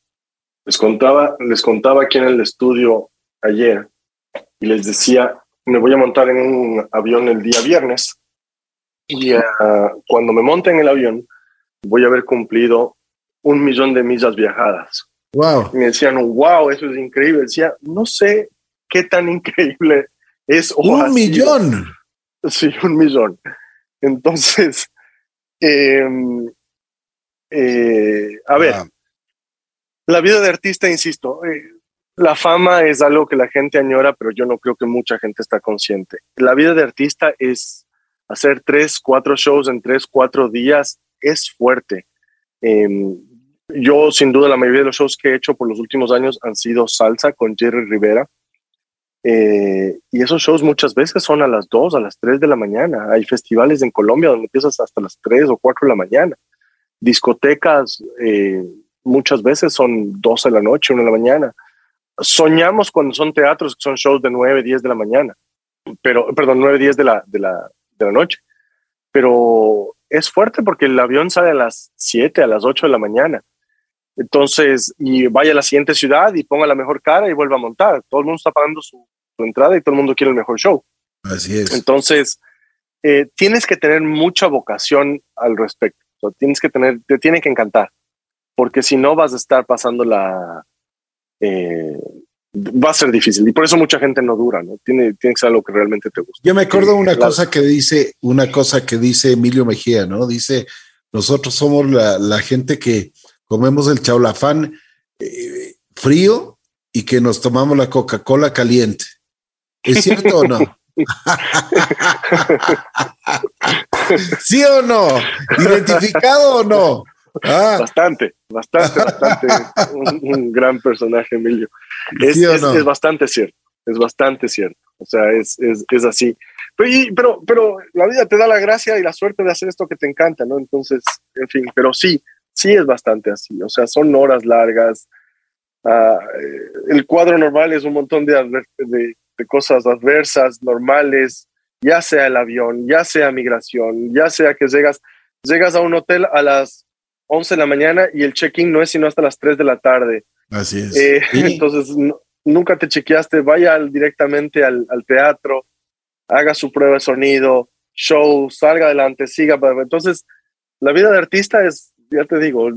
Les contaba, les contaba aquí en el estudio ayer y les decía, me voy a montar en un avión el día viernes y uh, cuando me monte en el avión voy a haber cumplido un millón de millas viajadas. Wow. Y me decían, wow, eso es increíble. Decía, no sé qué tan increíble es. un millón. Sí, un millón. Entonces, eh, eh, a wow. ver, la vida de artista, insisto, eh, la fama es algo que la gente añora, pero yo no creo que mucha gente está consciente. La vida de artista es hacer tres, cuatro shows en tres, cuatro días, es fuerte. Eh, yo, sin duda, la mayoría de los shows que he hecho por los últimos años han sido salsa con Jerry Rivera. Eh, y esos shows muchas veces son a las dos, a las tres de la mañana. Hay festivales en Colombia donde empiezas hasta las tres o cuatro de la mañana. Discotecas, eh, muchas veces son 12 de la noche, 1 de la mañana. Soñamos cuando son teatros que son shows de 9, 10 de la mañana, pero, perdón, 9, 10 de la, de la, de la noche. Pero es fuerte porque el avión sale a las 7, a las 8 de la mañana. Entonces, y vaya a la siguiente ciudad y ponga la mejor cara y vuelva a montar. Todo el mundo está pagando su, su entrada y todo el mundo quiere el mejor show. Así es. Entonces, eh, tienes que tener mucha vocación al respecto. O sea, tienes que tener, te tiene que encantar porque si no vas a estar pasando la... Eh, va a ser difícil y por eso mucha gente no dura, ¿no? Tiene, tiene que ser algo que realmente te gusta. Yo me acuerdo una cosa que dice, una cosa que dice Emilio Mejía, ¿no? Dice, nosotros somos la, la gente que comemos el chaulafán eh, frío y que nos tomamos la Coca-Cola caliente. ¿Es cierto o no? ¿Sí o no? ¿Identificado o no? Ah. Bastante, bastante, bastante. un, un, gran personaje, Emilio. Es, ¿Sí es, no? es, bastante cierto, es bastante cierto. O sea, es, es así. Pero, y, pero, pero la vida te da la gracia y la suerte de hacer esto que te encanta, ¿no? Entonces, en fin, pero sí, sí es bastante así. O sea, son horas largas. Uh, el cuadro normal es un montón de, de, de cosas adversas, normales, ya sea el avión, ya sea migración, ya sea que llegas llegas a un hotel a las 11 de la mañana y el check-in no es sino hasta las 3 de la tarde. Así es. Eh, entonces, nunca te chequeaste, vaya directamente al, al, teatro, haga su prueba de sonido, show, salga adelante, siga. Entonces, la vida de artista es, ya te digo,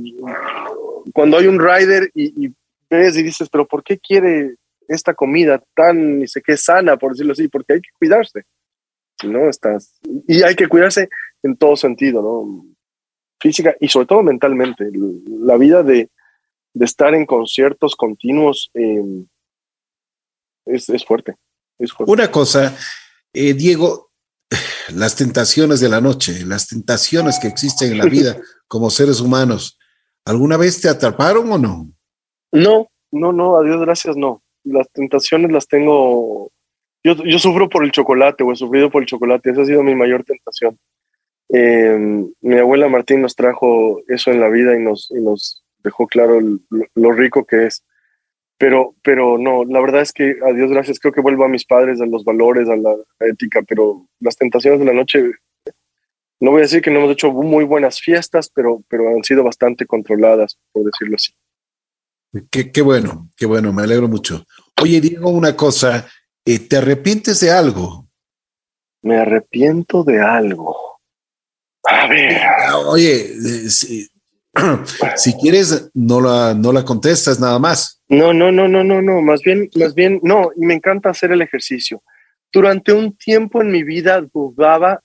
cuando hay un rider y, ves y dices, pero ¿por qué quiere esta comida tan, ni sé qué, sana, por decirlo así? Porque hay que cuidarse. ¿no? Estás, y hay que cuidarse en todo sentido, ¿no? Física y sobre todo mentalmente. La vida de, de estar en conciertos continuos eh, es, es, fuerte, es, fuerte, Una cosa, eh, Diego, las tentaciones de la noche, las tentaciones que existen en la vida como seres humanos, ¿alguna vez te atraparon o no? No, no, no, a Dios gracias, no. Las tentaciones las tengo. Yo, sufro por el chocolate o he sufrido por el chocolate, esa ha sido mi mayor tentación. Eh, mi abuela Martín nos trajo eso en la vida y nos, y nos dejó claro lo rico que es. Pero, pero no, la verdad es que a Dios gracias, creo que vuelvo a mis padres, a los valores, a la ética, pero las tentaciones de la noche, no voy a decir que no hemos hecho muy buenas fiestas, pero, pero han sido bastante controladas, por decirlo así. Qué, qué bueno, qué bueno, me alegro mucho. Oye, Diego, una cosa, eh, ¿te arrepientes de algo? Me arrepiento de algo. A ver. Oye, eh, si, quieres, no la, no la contestas nada más. No, no, no, no, no, no. Más bien, más bien, no. Y me encanta hacer el ejercicio. Durante un tiempo en mi vida dudaba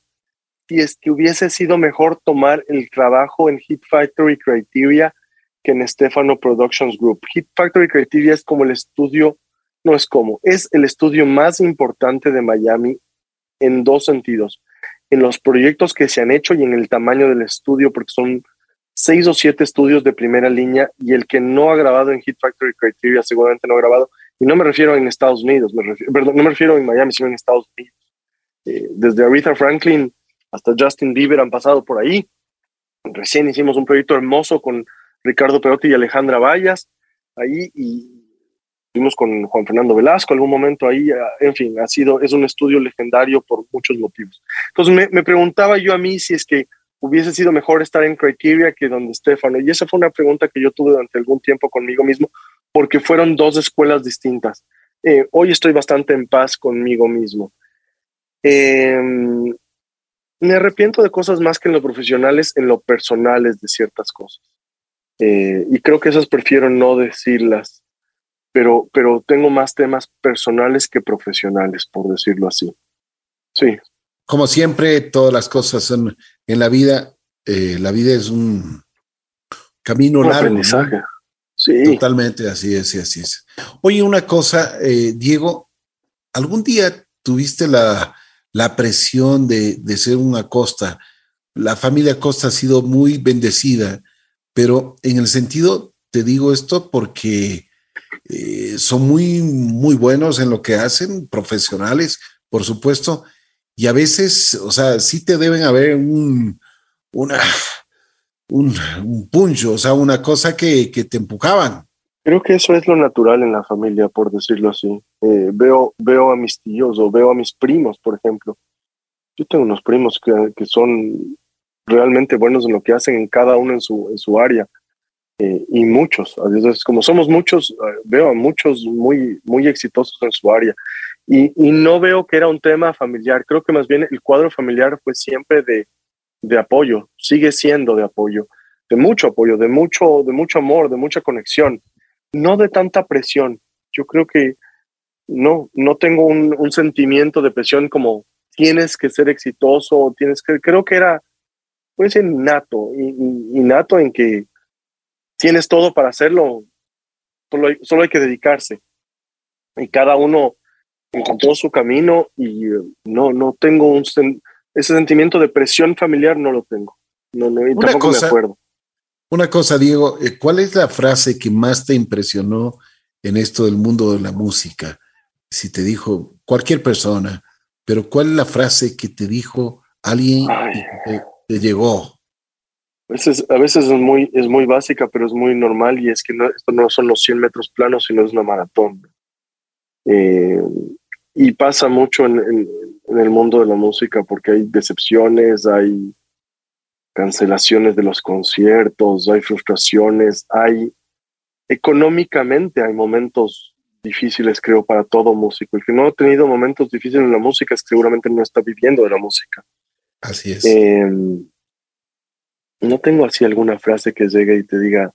si es que hubiese sido mejor tomar el trabajo en Hit Factory Criteria que en Stefano Productions Group. Hit Factory Criteria es como el estudio, no es como, es el estudio más importante de Miami en dos sentidos en los proyectos que se han hecho y en el tamaño del estudio, porque son seis o siete estudios de primera línea y el que no ha grabado en Hit Factory Criteria seguramente no ha grabado. Y no me refiero en Estados Unidos, perdón, no me refiero en Miami, sino en Estados Unidos. Eh, desde Aretha Franklin hasta Justin Bieber han pasado por ahí. Recién hicimos un proyecto hermoso con Ricardo Perotti y Alejandra Vallas ahí y Estuvimos con Juan Fernando Velasco algún momento ahí, en fin, ha sido, es un estudio legendario por muchos motivos. Entonces me, me preguntaba yo a mí si es que hubiese sido mejor estar en Criteria que donde Stefano. Y esa fue una pregunta que yo tuve durante algún tiempo conmigo mismo, porque fueron dos escuelas distintas. Eh, hoy estoy bastante en paz conmigo mismo. Eh, me arrepiento de cosas más que en lo profesionales, en lo personales de ciertas cosas. Eh, y creo que esas prefiero no decirlas pero, pero tengo más temas personales que profesionales, por decirlo así. Sí. Como siempre, todas las cosas son en la vida, eh, la vida es un camino un largo. Aprendizaje. ¿no? Sí. Totalmente, así es, así es. Oye, una cosa, eh, Diego, ¿algún día tuviste la, la presión de, de ser una Costa? La familia Costa ha sido muy bendecida, pero en el sentido, te digo esto porque eh, son muy, muy buenos en lo que hacen, profesionales, por supuesto, y a veces, o sea, sí te deben haber un, una, un, un puncho, o sea, una cosa que, que, te empujaban. Creo que eso es lo natural en la familia, por decirlo así. Eh, veo, veo a mis tíos o veo a mis primos, por ejemplo. Yo tengo unos primos que, que son realmente buenos en lo que hacen en cada uno en su, en su área eh, y muchos. Entonces, como somos muchos, eh, veo a muchos muy, muy exitosos en su área. Y, y, no veo que era un tema familiar. Creo que más bien el cuadro familiar fue siempre de, de apoyo, sigue siendo de apoyo, de mucho apoyo, de mucho, de mucho amor, de mucha conexión, no de tanta presión. Yo creo que no, no tengo un, un sentimiento de presión como tienes que ser exitoso, tienes que, creo que era, pues, innato, innato en que tienes todo para hacerlo, solo hay, solo hay que dedicarse. Y cada uno encontró su camino y uh, no, no tengo un sen ese sentimiento de presión familiar, no lo tengo. No, no, y una tampoco cosa, me acuerdo. Una cosa, Diego, eh, ¿cuál es la frase que más te impresionó en esto del mundo de la música? Si te dijo cualquier persona, pero ¿cuál es la frase que te dijo alguien que te llegó? A veces, a veces es, muy, es muy básica, pero es muy normal y es que no, esto no son los 100 metros planos, sino es una maratón. Eh, y pasa mucho en, en, en, el mundo de la música porque hay decepciones, hay, cancelaciones de los conciertos, hay frustraciones, hay económicamente hay momentos difíciles, creo, para todo músico. El que no ha tenido momentos difíciles en la música es que seguramente no está viviendo de la música. Así es. Em, no tengo así alguna frase que llegue y te diga,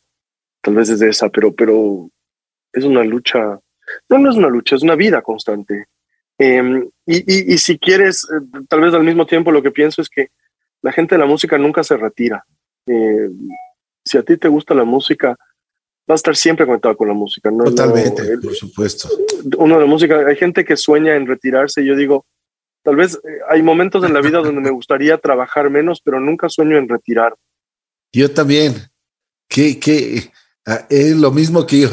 tal vez es de esa, pero, pero es una lucha. No, no es una lucha, es una vida constante. Em, y, y, si quieres, eh, tal vez al mismo tiempo lo que pienso es que la gente de la música nunca se retira. Em, si a ti te gusta la música, va a estar siempre conectado con la música. ¿no? Totalmente, por supuesto. Uno de la música, hay gente que sueña en retirarse yo digo, tal vez eh, hay momentos en la vida donde me gustaría trabajar menos, pero nunca sueño en retirar. Yo también. Que, que ah, es lo mismo que yo,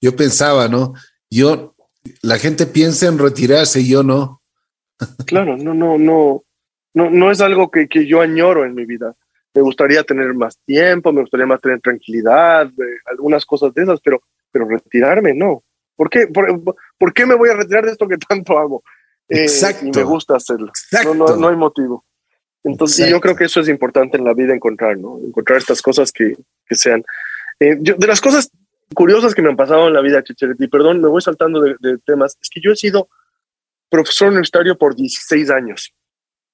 yo pensaba, ¿no? Yo, la gente piensa en retirarse y yo no. Claro, no, no, no, no, no es algo que, que yo añoro en mi vida me gustaría tener más tiempo, me gustaría más tener tranquilidad, algunas cosas de esas, pero, pero retirarme no. ¿Por qué, por, qué me voy a retirar de esto que tanto hago? Eh, Exacto. y me gusta hacerlo. No, no, no, hay motivo. Entonces, yo creo que eso es importante en la vida encontrar, ¿no? Encontrar estas cosas que, que sean. Eh, de las cosas curiosas que me han pasado en la vida, Chicheretti, perdón, me voy saltando de, de, temas, es que yo he sido profesor universitario por 16 años.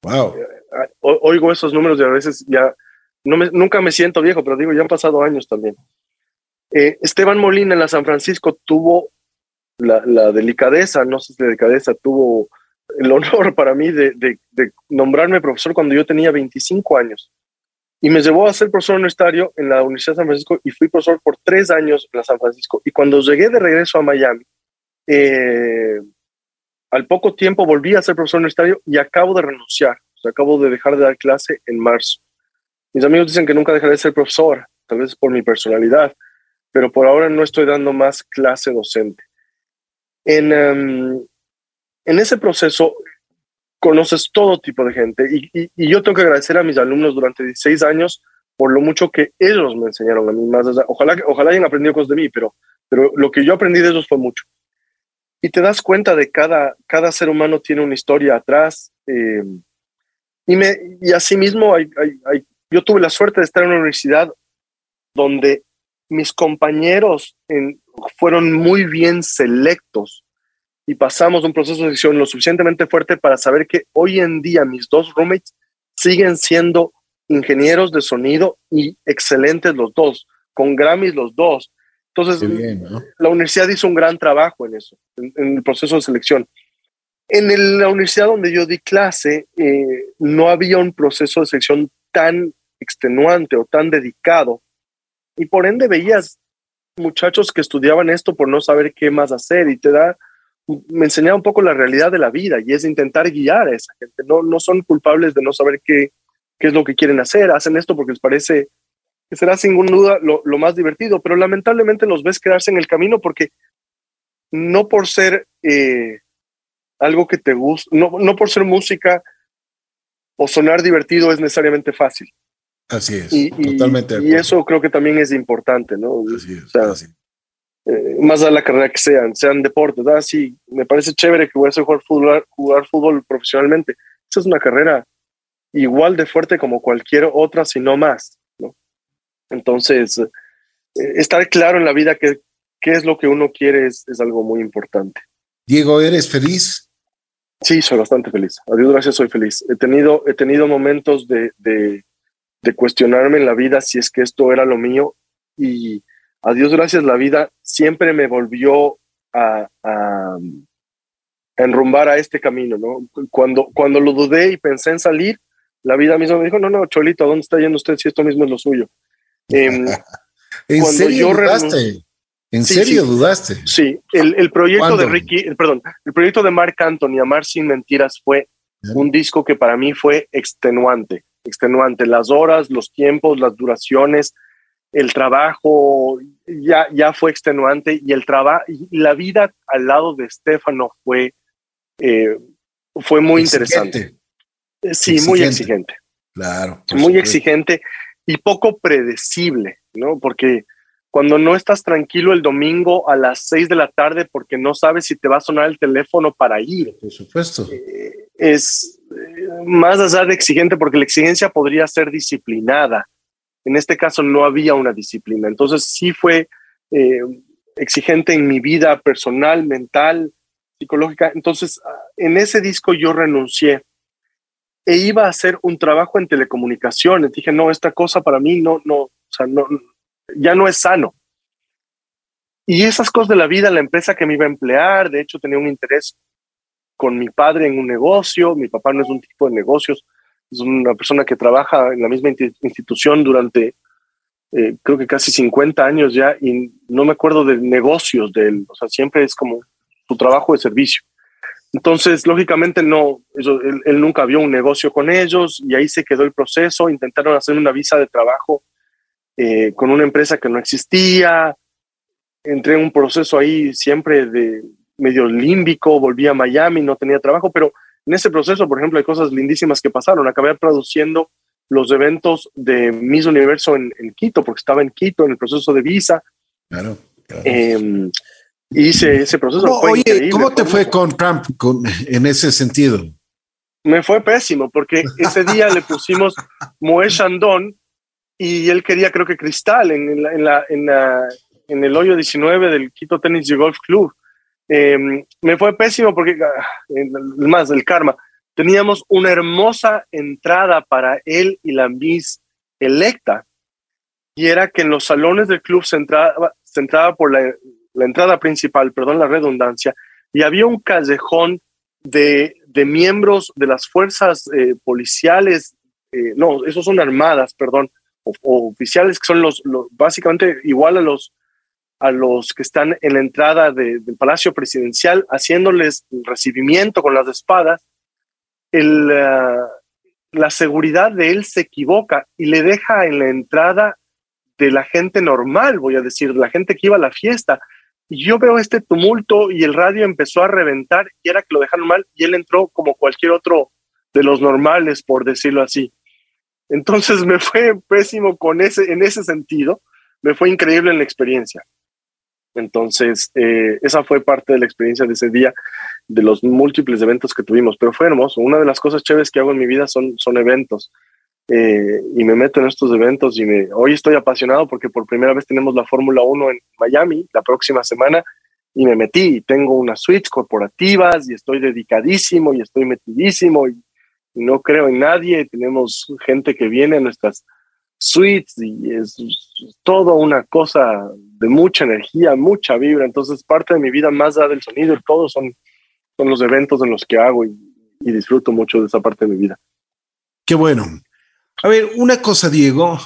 Wow. Eh, oigo esos números y a veces ya nunca me siento viejo, pero digo, ya han pasado años también. Eh, Esteban Molina en la San Francisco tuvo la, delicadeza, no sé si delicadeza, tuvo el honor para mí de, nombrarme profesor cuando yo tenía 25 años. Y me llevó a ser profesor universitario en la Universidad de San Francisco y fui profesor por tres años en la San Francisco. Y cuando llegué de regreso a Miami, eh, al poco tiempo volví a ser profesor universitario y acabo de renunciar. O acabo de dejar de dar clase en marzo. Mis amigos dicen que nunca dejaré de ser profesor, tal vez por mi personalidad, pero por ahora no estoy dando más clase docente. En, em, en ese proceso conoces todo tipo de gente y, yo tengo que agradecer a mis alumnos durante 16 años por lo mucho que ellos me enseñaron a mí más. Ojalá, ojalá hayan aprendido cosas de mí, pero, pero lo que yo aprendí de ellos fue mucho. Y te das cuenta de cada, cada ser humano tiene una historia atrás. Em, y, me, y asimismo hay yo tuve la suerte de estar en una universidad donde mis compañeros fueron muy bien selectos y pasamos un proceso de selección lo suficientemente fuerte para saber que hoy en día mis dos roommates siguen siendo ingenieros de sonido y excelentes los dos, con Grammys los dos. Entonces, la universidad hizo un gran trabajo en eso, en, el proceso de selección. En la universidad donde yo di clase, eh, no había un proceso de selección tan extenuante o tan dedicado. Y por ende veías muchachos que estudiaban esto por no saber qué más hacer y te da, me enseñaba un poco la realidad de la vida y es intentar guiar a esa gente. No, no son culpables de no saber qué, qué es lo que quieren hacer, hacen esto porque les parece que será sin duda lo, lo más divertido, pero lamentablemente los ves quedarse en el camino porque no por ser eh, algo que te gusta, no, no por ser música o sonar divertido es necesariamente fácil. Así es, y, totalmente. Y, eso creo que también es importante, ¿no? Así es, o sea, eh, más a la carrera que sean, sean deportes, ¿verdad? Sí, me parece chévere que voy a jugar fútbol, jugar fútbol profesionalmente. Esa es una carrera igual de fuerte como cualquier otra, si no más, ¿no? Entonces, eh, estar claro en la vida que qué es lo que uno quiere es, es algo muy importante. Diego, ¿eres feliz? Sí, soy bastante feliz. A Dios gracias, soy feliz. He tenido, he tenido momentos de, de de cuestionarme en la vida si es que esto era lo mío y a Dios gracias la vida siempre me volvió a, a, enrumbar a este camino, ¿no? Cuando, cuando lo dudé y pensé en salir, la vida misma me dijo, no, no, Cholito, ¿a dónde está yendo usted si esto mismo es lo suyo? Em, ¿En serio dudaste? ¿En serio dudaste? Sí, el, el proyecto de Ricky, perdón, el proyecto de Mark Anthony, Amar sin mentiras, fue un disco que para mí fue extenuante extenuante, las horas, los tiempos, las duraciones, el trabajo ya, ya fue extenuante y el trabajo la vida al lado de Estefano fue, eh, fue muy interesante. Sí, muy exigente. Claro. Muy exigente y poco predecible, ¿no? Porque cuando no estás tranquilo el domingo a las seis de la tarde porque no sabes si te va a sonar el teléfono para ir. Por supuesto. Eh, es eh, más allá de exigente porque la exigencia podría ser disciplinada. En este caso no había una disciplina. Entonces sí fue eh, exigente en mi vida personal, mental, psicológica. Entonces en ese disco yo renuncié e iba a hacer un trabajo en telecomunicaciones. Dije, no, esta cosa para mí no, no, o sea, no, ya no es sano. Y esas cosas de la vida, la empresa que me iba a emplear, de hecho tenía un interés con mi padre en un negocio, mi papá no es un tipo de negocios, es una persona que trabaja en la misma institución durante eh, creo que casi 50 años ya y no me acuerdo de negocios de él, o sea, siempre es como su trabajo de servicio. Entonces, lógicamente, no, él, nunca vio un negocio con ellos y ahí se quedó el proceso. Intentaron hacer una visa de trabajo eh, con una empresa que no existía. Entré en un proceso ahí siempre de medio límbico, volví a Miami, no tenía trabajo, pero en ese proceso, por ejemplo, hay cosas lindísimas que pasaron. Acabé produciendo los eventos de Miss Universo en, Quito, porque estaba en Quito en el proceso de visa. Claro. claro. Eh, hice ese proceso. oye, ¿cómo te fue con Trump en ese sentido? Me fue pésimo porque ese día le pusimos Moe Chandon y él quería, creo que Cristal en, la, en, la, en, la, en el hoyo 19 del Quito Tennis y Golf Club. Em, me fue pésimo porque, ah, más, el karma. Teníamos una hermosa entrada para él y la Miss electa y era que en los salones del club se entraba por la la entrada principal, perdón la redundancia, y había un callejón de, de miembros de las fuerzas eh, policiales, eh, no, esos son armadas, perdón, o, oficiales que son los, básicamente igual a los, a los que están en la entrada del Palacio Presidencial, haciéndoles el recibimiento con las espadas. El, eh, la seguridad de él se equivoca y le deja en la entrada de la gente normal, voy a decir, la gente que iba a la fiesta, y yo veo este tumulto y el radio empezó a reventar y era que lo dejaron mal y él entró como cualquier otro de los normales, por decirlo así. Entonces me fue pésimo con ese, en ese sentido, me fue increíble en la experiencia. Entonces, eh, esa fue parte de la experiencia de ese día, de los múltiples eventos que tuvimos, pero fue hermoso. Una de las cosas chéveres que hago en mi vida son, son eventos. Eh, y me meto en estos eventos y hoy estoy apasionado porque por primera vez tenemos la Fórmula 1 en Miami la próxima semana y me metí, tengo unas suites corporativas y estoy dedicadísimo y estoy metidísimo y, no creo en nadie, tenemos gente que viene a nuestras suites y es, todo una cosa de mucha energía, mucha vibra, entonces parte de mi vida más allá del sonido y todo son, son los eventos en los que hago y, y disfruto mucho de esa parte de mi vida. Qué bueno. A ver, una cosa, Diego,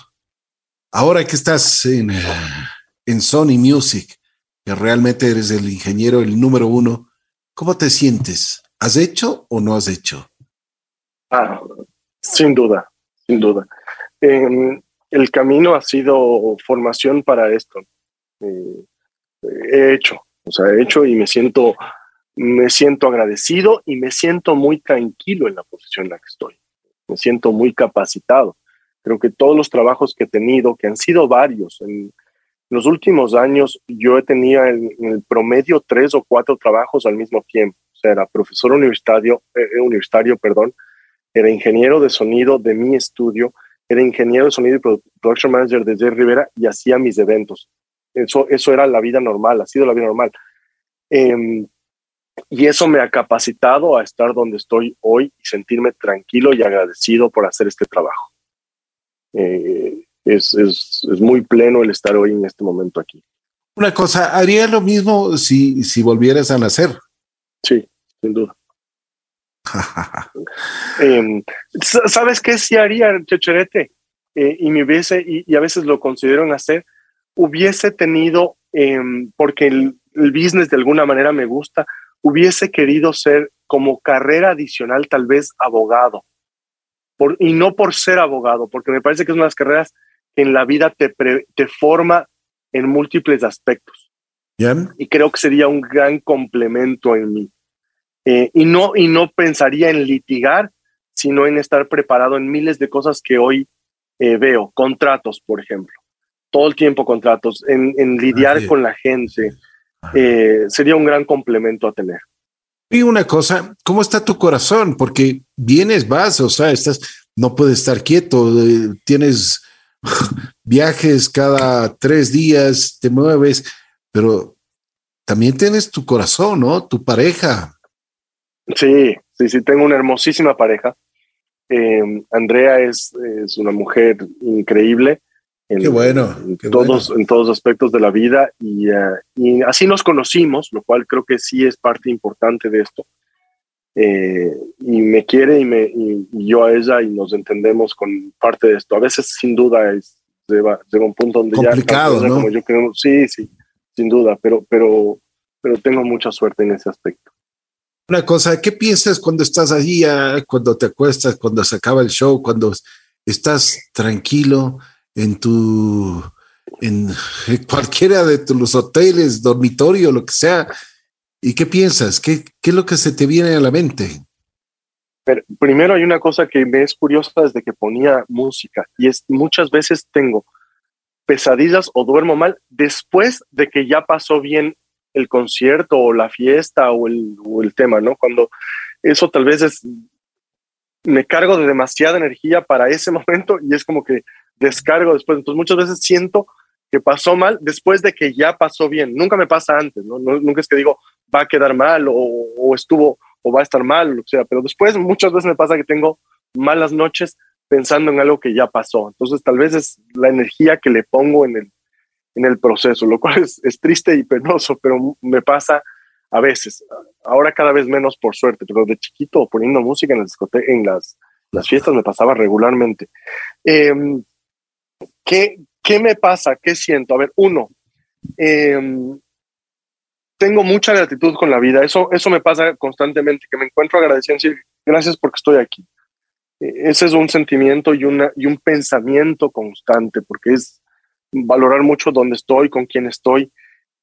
ahora que estás en, eh, en Sony Music, que realmente eres el ingeniero, el número uno, ¿cómo te sientes? ¿Has hecho o no has hecho? Ah, sin duda, sin duda. Em, el camino ha sido formación para esto. Eh, he hecho, o sea, he hecho y me siento, me siento agradecido y me siento muy tranquilo en la posición en la que estoy me siento muy capacitado. Creo que todos los trabajos que he tenido, que han sido varios, en los últimos años yo he tenido en, el promedio tres o cuatro trabajos al mismo tiempo. O sea, era profesor universitario, eh, universitario, perdón, era ingeniero de sonido de mi estudio, era ingeniero de sonido y production manager de Jerry Rivera y hacía mis eventos. Eso, eso era la vida normal, ha sido la vida normal. Eh, y eso me ha capacitado a estar donde estoy hoy y sentirme tranquilo y agradecido por hacer este trabajo. Eh, es, es, es, muy pleno el estar hoy en este momento aquí. Una cosa, ¿haría lo mismo si, si volvieras a nacer? Sí, sin duda. eh, ¿Sabes qué sí haría, Checherete? Eh, y me hubiese, y, y, a veces lo considero en hacer, hubiese tenido, eh, porque el, el business de alguna manera me gusta, hubiese querido ser como carrera adicional tal vez abogado. Por, y no por ser abogado, porque me parece que es una de las carreras que en la vida te, te forma en múltiples aspectos. Y creo que sería un gran complemento en mí. Eh, y, no, y no pensaría en litigar, sino en estar preparado en miles de cosas que hoy eh, veo, contratos, por ejemplo. Todo el tiempo contratos, en, en lidiar con la gente, eh, sería un gran complemento a tener. Y una cosa, ¿cómo está tu corazón? Porque vienes, vas, o sea, estás, no puedes estar quieto, eh, tienes viajes cada tres días, te mueves, pero también tienes tu corazón, ¿no? Tu pareja. Sí, sí, sí, tengo una hermosísima pareja. Eh, Andrea es, es, una mujer increíble. En, qué bueno. En, todos, en todos aspectos de la vida y, uh, y, así nos conocimos, lo cual creo que sí es parte importante de esto. Eh, y me quiere y, me, y, y, yo a ella y nos entendemos con parte de esto. A veces, sin duda, es, llega, llega un punto donde Complicado, ya... ¿no? Como yo creo, sí, sí, sin duda, pero, pero, pero tengo mucha suerte en ese aspecto. Una cosa, ¿qué piensas cuando estás allí, cuando te acuestas, cuando se acaba el show, cuando estás tranquilo en tu, en cualquiera de tus hoteles, dormitorio, lo que sea? ¿Y qué piensas? ¿Qué, ¿Qué, es lo que se te viene a la mente? Primero hay una cosa que me es curiosa desde que ponía música y es muchas veces tengo pesadillas o duermo mal después de que ya pasó bien el concierto o la fiesta o el, o el tema, ¿no? Cuando eso tal vez es, me cargo de demasiada energía para ese momento y es como que descargo después. Entonces muchas veces siento que pasó mal después de que ya pasó bien. Nunca me pasa antes, ¿no? Nunca es que digo va a quedar mal o, o estuvo o va a estar mal, o lo que sea, pero después muchas veces me pasa que tengo malas noches pensando en algo que ya pasó. Entonces tal vez es la energía que le pongo en el, en el proceso, lo cual es, es, triste y penoso, pero me pasa a veces. Ahora cada vez menos por suerte, pero de chiquito poniendo música en, el en las, las fiestas me pasaba regularmente. Eh, ¿qué, ¿Qué me pasa? ¿Qué siento? A ver, uno, eh, tengo mucha gratitud con la vida. Eso, eso me pasa constantemente, que me encuentro agradecido y gracias porque estoy aquí. Ese es un sentimiento y, una, y un pensamiento constante, porque es valorar mucho dónde estoy, con quién estoy,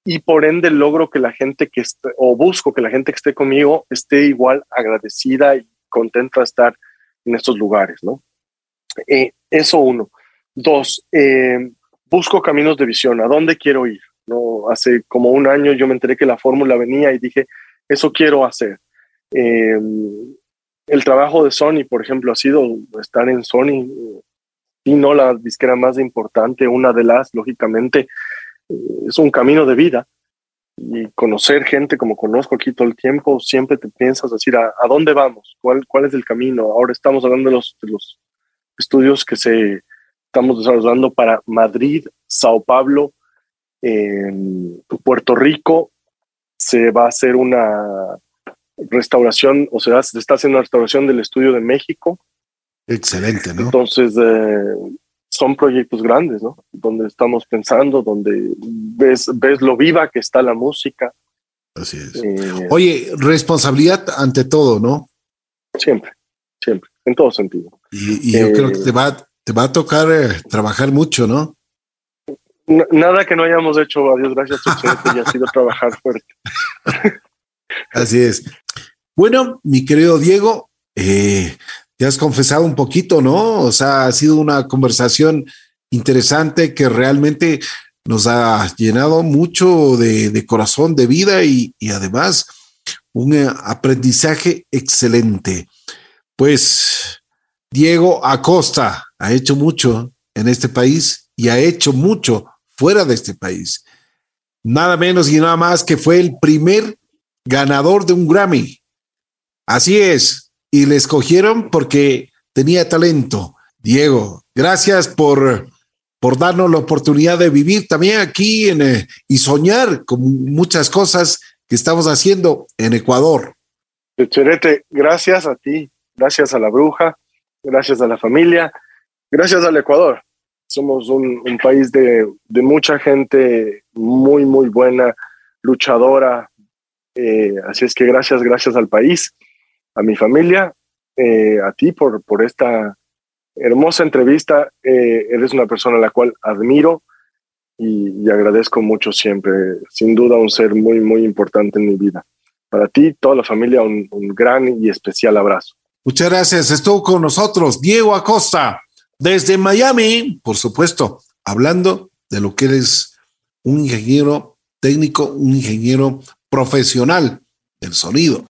y por ende logro que la gente que esté, o busco que la gente que esté conmigo esté igual agradecida y contenta de estar en estos lugares, ¿no? Eh, eso uno. Dos, eh, busco caminos de visión, ¿a dónde quiero ir? Hace como un año yo me enteré que la fórmula venía y dije, eso quiero hacer. Eh, el trabajo de Sony, por ejemplo, ha sido estar en Sony y no la disquera más importante, una de las, lógicamente, eh, es un camino de vida. Y conocer gente como conozco aquí todo el tiempo, siempre te piensas decir, ¿a, a dónde vamos? ¿Cuál, ¿Cuál es el camino? Ahora estamos hablando de los, de los estudios que se estamos desarrollando para Madrid, Sao Paulo, en Puerto Rico se va a hacer una restauración, o sea, se está haciendo una restauración del estudio de México. Excelente, ¿no? Entonces, eh, son proyectos grandes, ¿no? Donde estamos pensando, donde ves, ves lo viva que está la música. Así es. Eh, Oye, responsabilidad ante todo, ¿no? Siempre, siempre, en todo sentido. Y, y yo eh, creo que te va, te va a tocar eh, trabajar mucho, ¿no? nada que no hayamos hecho, a Dios gracias, y ha sido trabajar fuerte. Así es. Bueno, mi querido Diego, eh, te has confesado un poquito, ¿no? O sea, ha sido una conversación interesante que realmente nos ha llenado mucho de, de corazón, de vida y, y además un eh, aprendizaje excelente. Pues Diego Acosta ha hecho mucho en este país y ha hecho mucho fuera de este país. Nada menos y nada más que fue el primer ganador de un Grammy. Así es. Y le escogieron porque tenía talento. Diego, gracias por, por darnos la oportunidad de vivir también aquí en, eh, y soñar con muchas cosas que estamos haciendo en Ecuador. Gracias a ti, gracias a la bruja, gracias a la familia, gracias al Ecuador somos un, país de, de, mucha gente muy, muy buena, luchadora. Eh, así es que gracias, gracias al país, a mi familia, eh, a ti por, por esta hermosa entrevista. Eh, eres una persona a la cual admiro y, agradezco mucho siempre. Sin duda, un ser muy, muy importante en mi vida. Para ti, toda la familia, un gran y especial abrazo. Muchas gracias. Estuvo con nosotros Diego Acosta desde Miami, por supuesto, hablando de lo que eres un ingeniero técnico, un ingeniero profesional del sonido.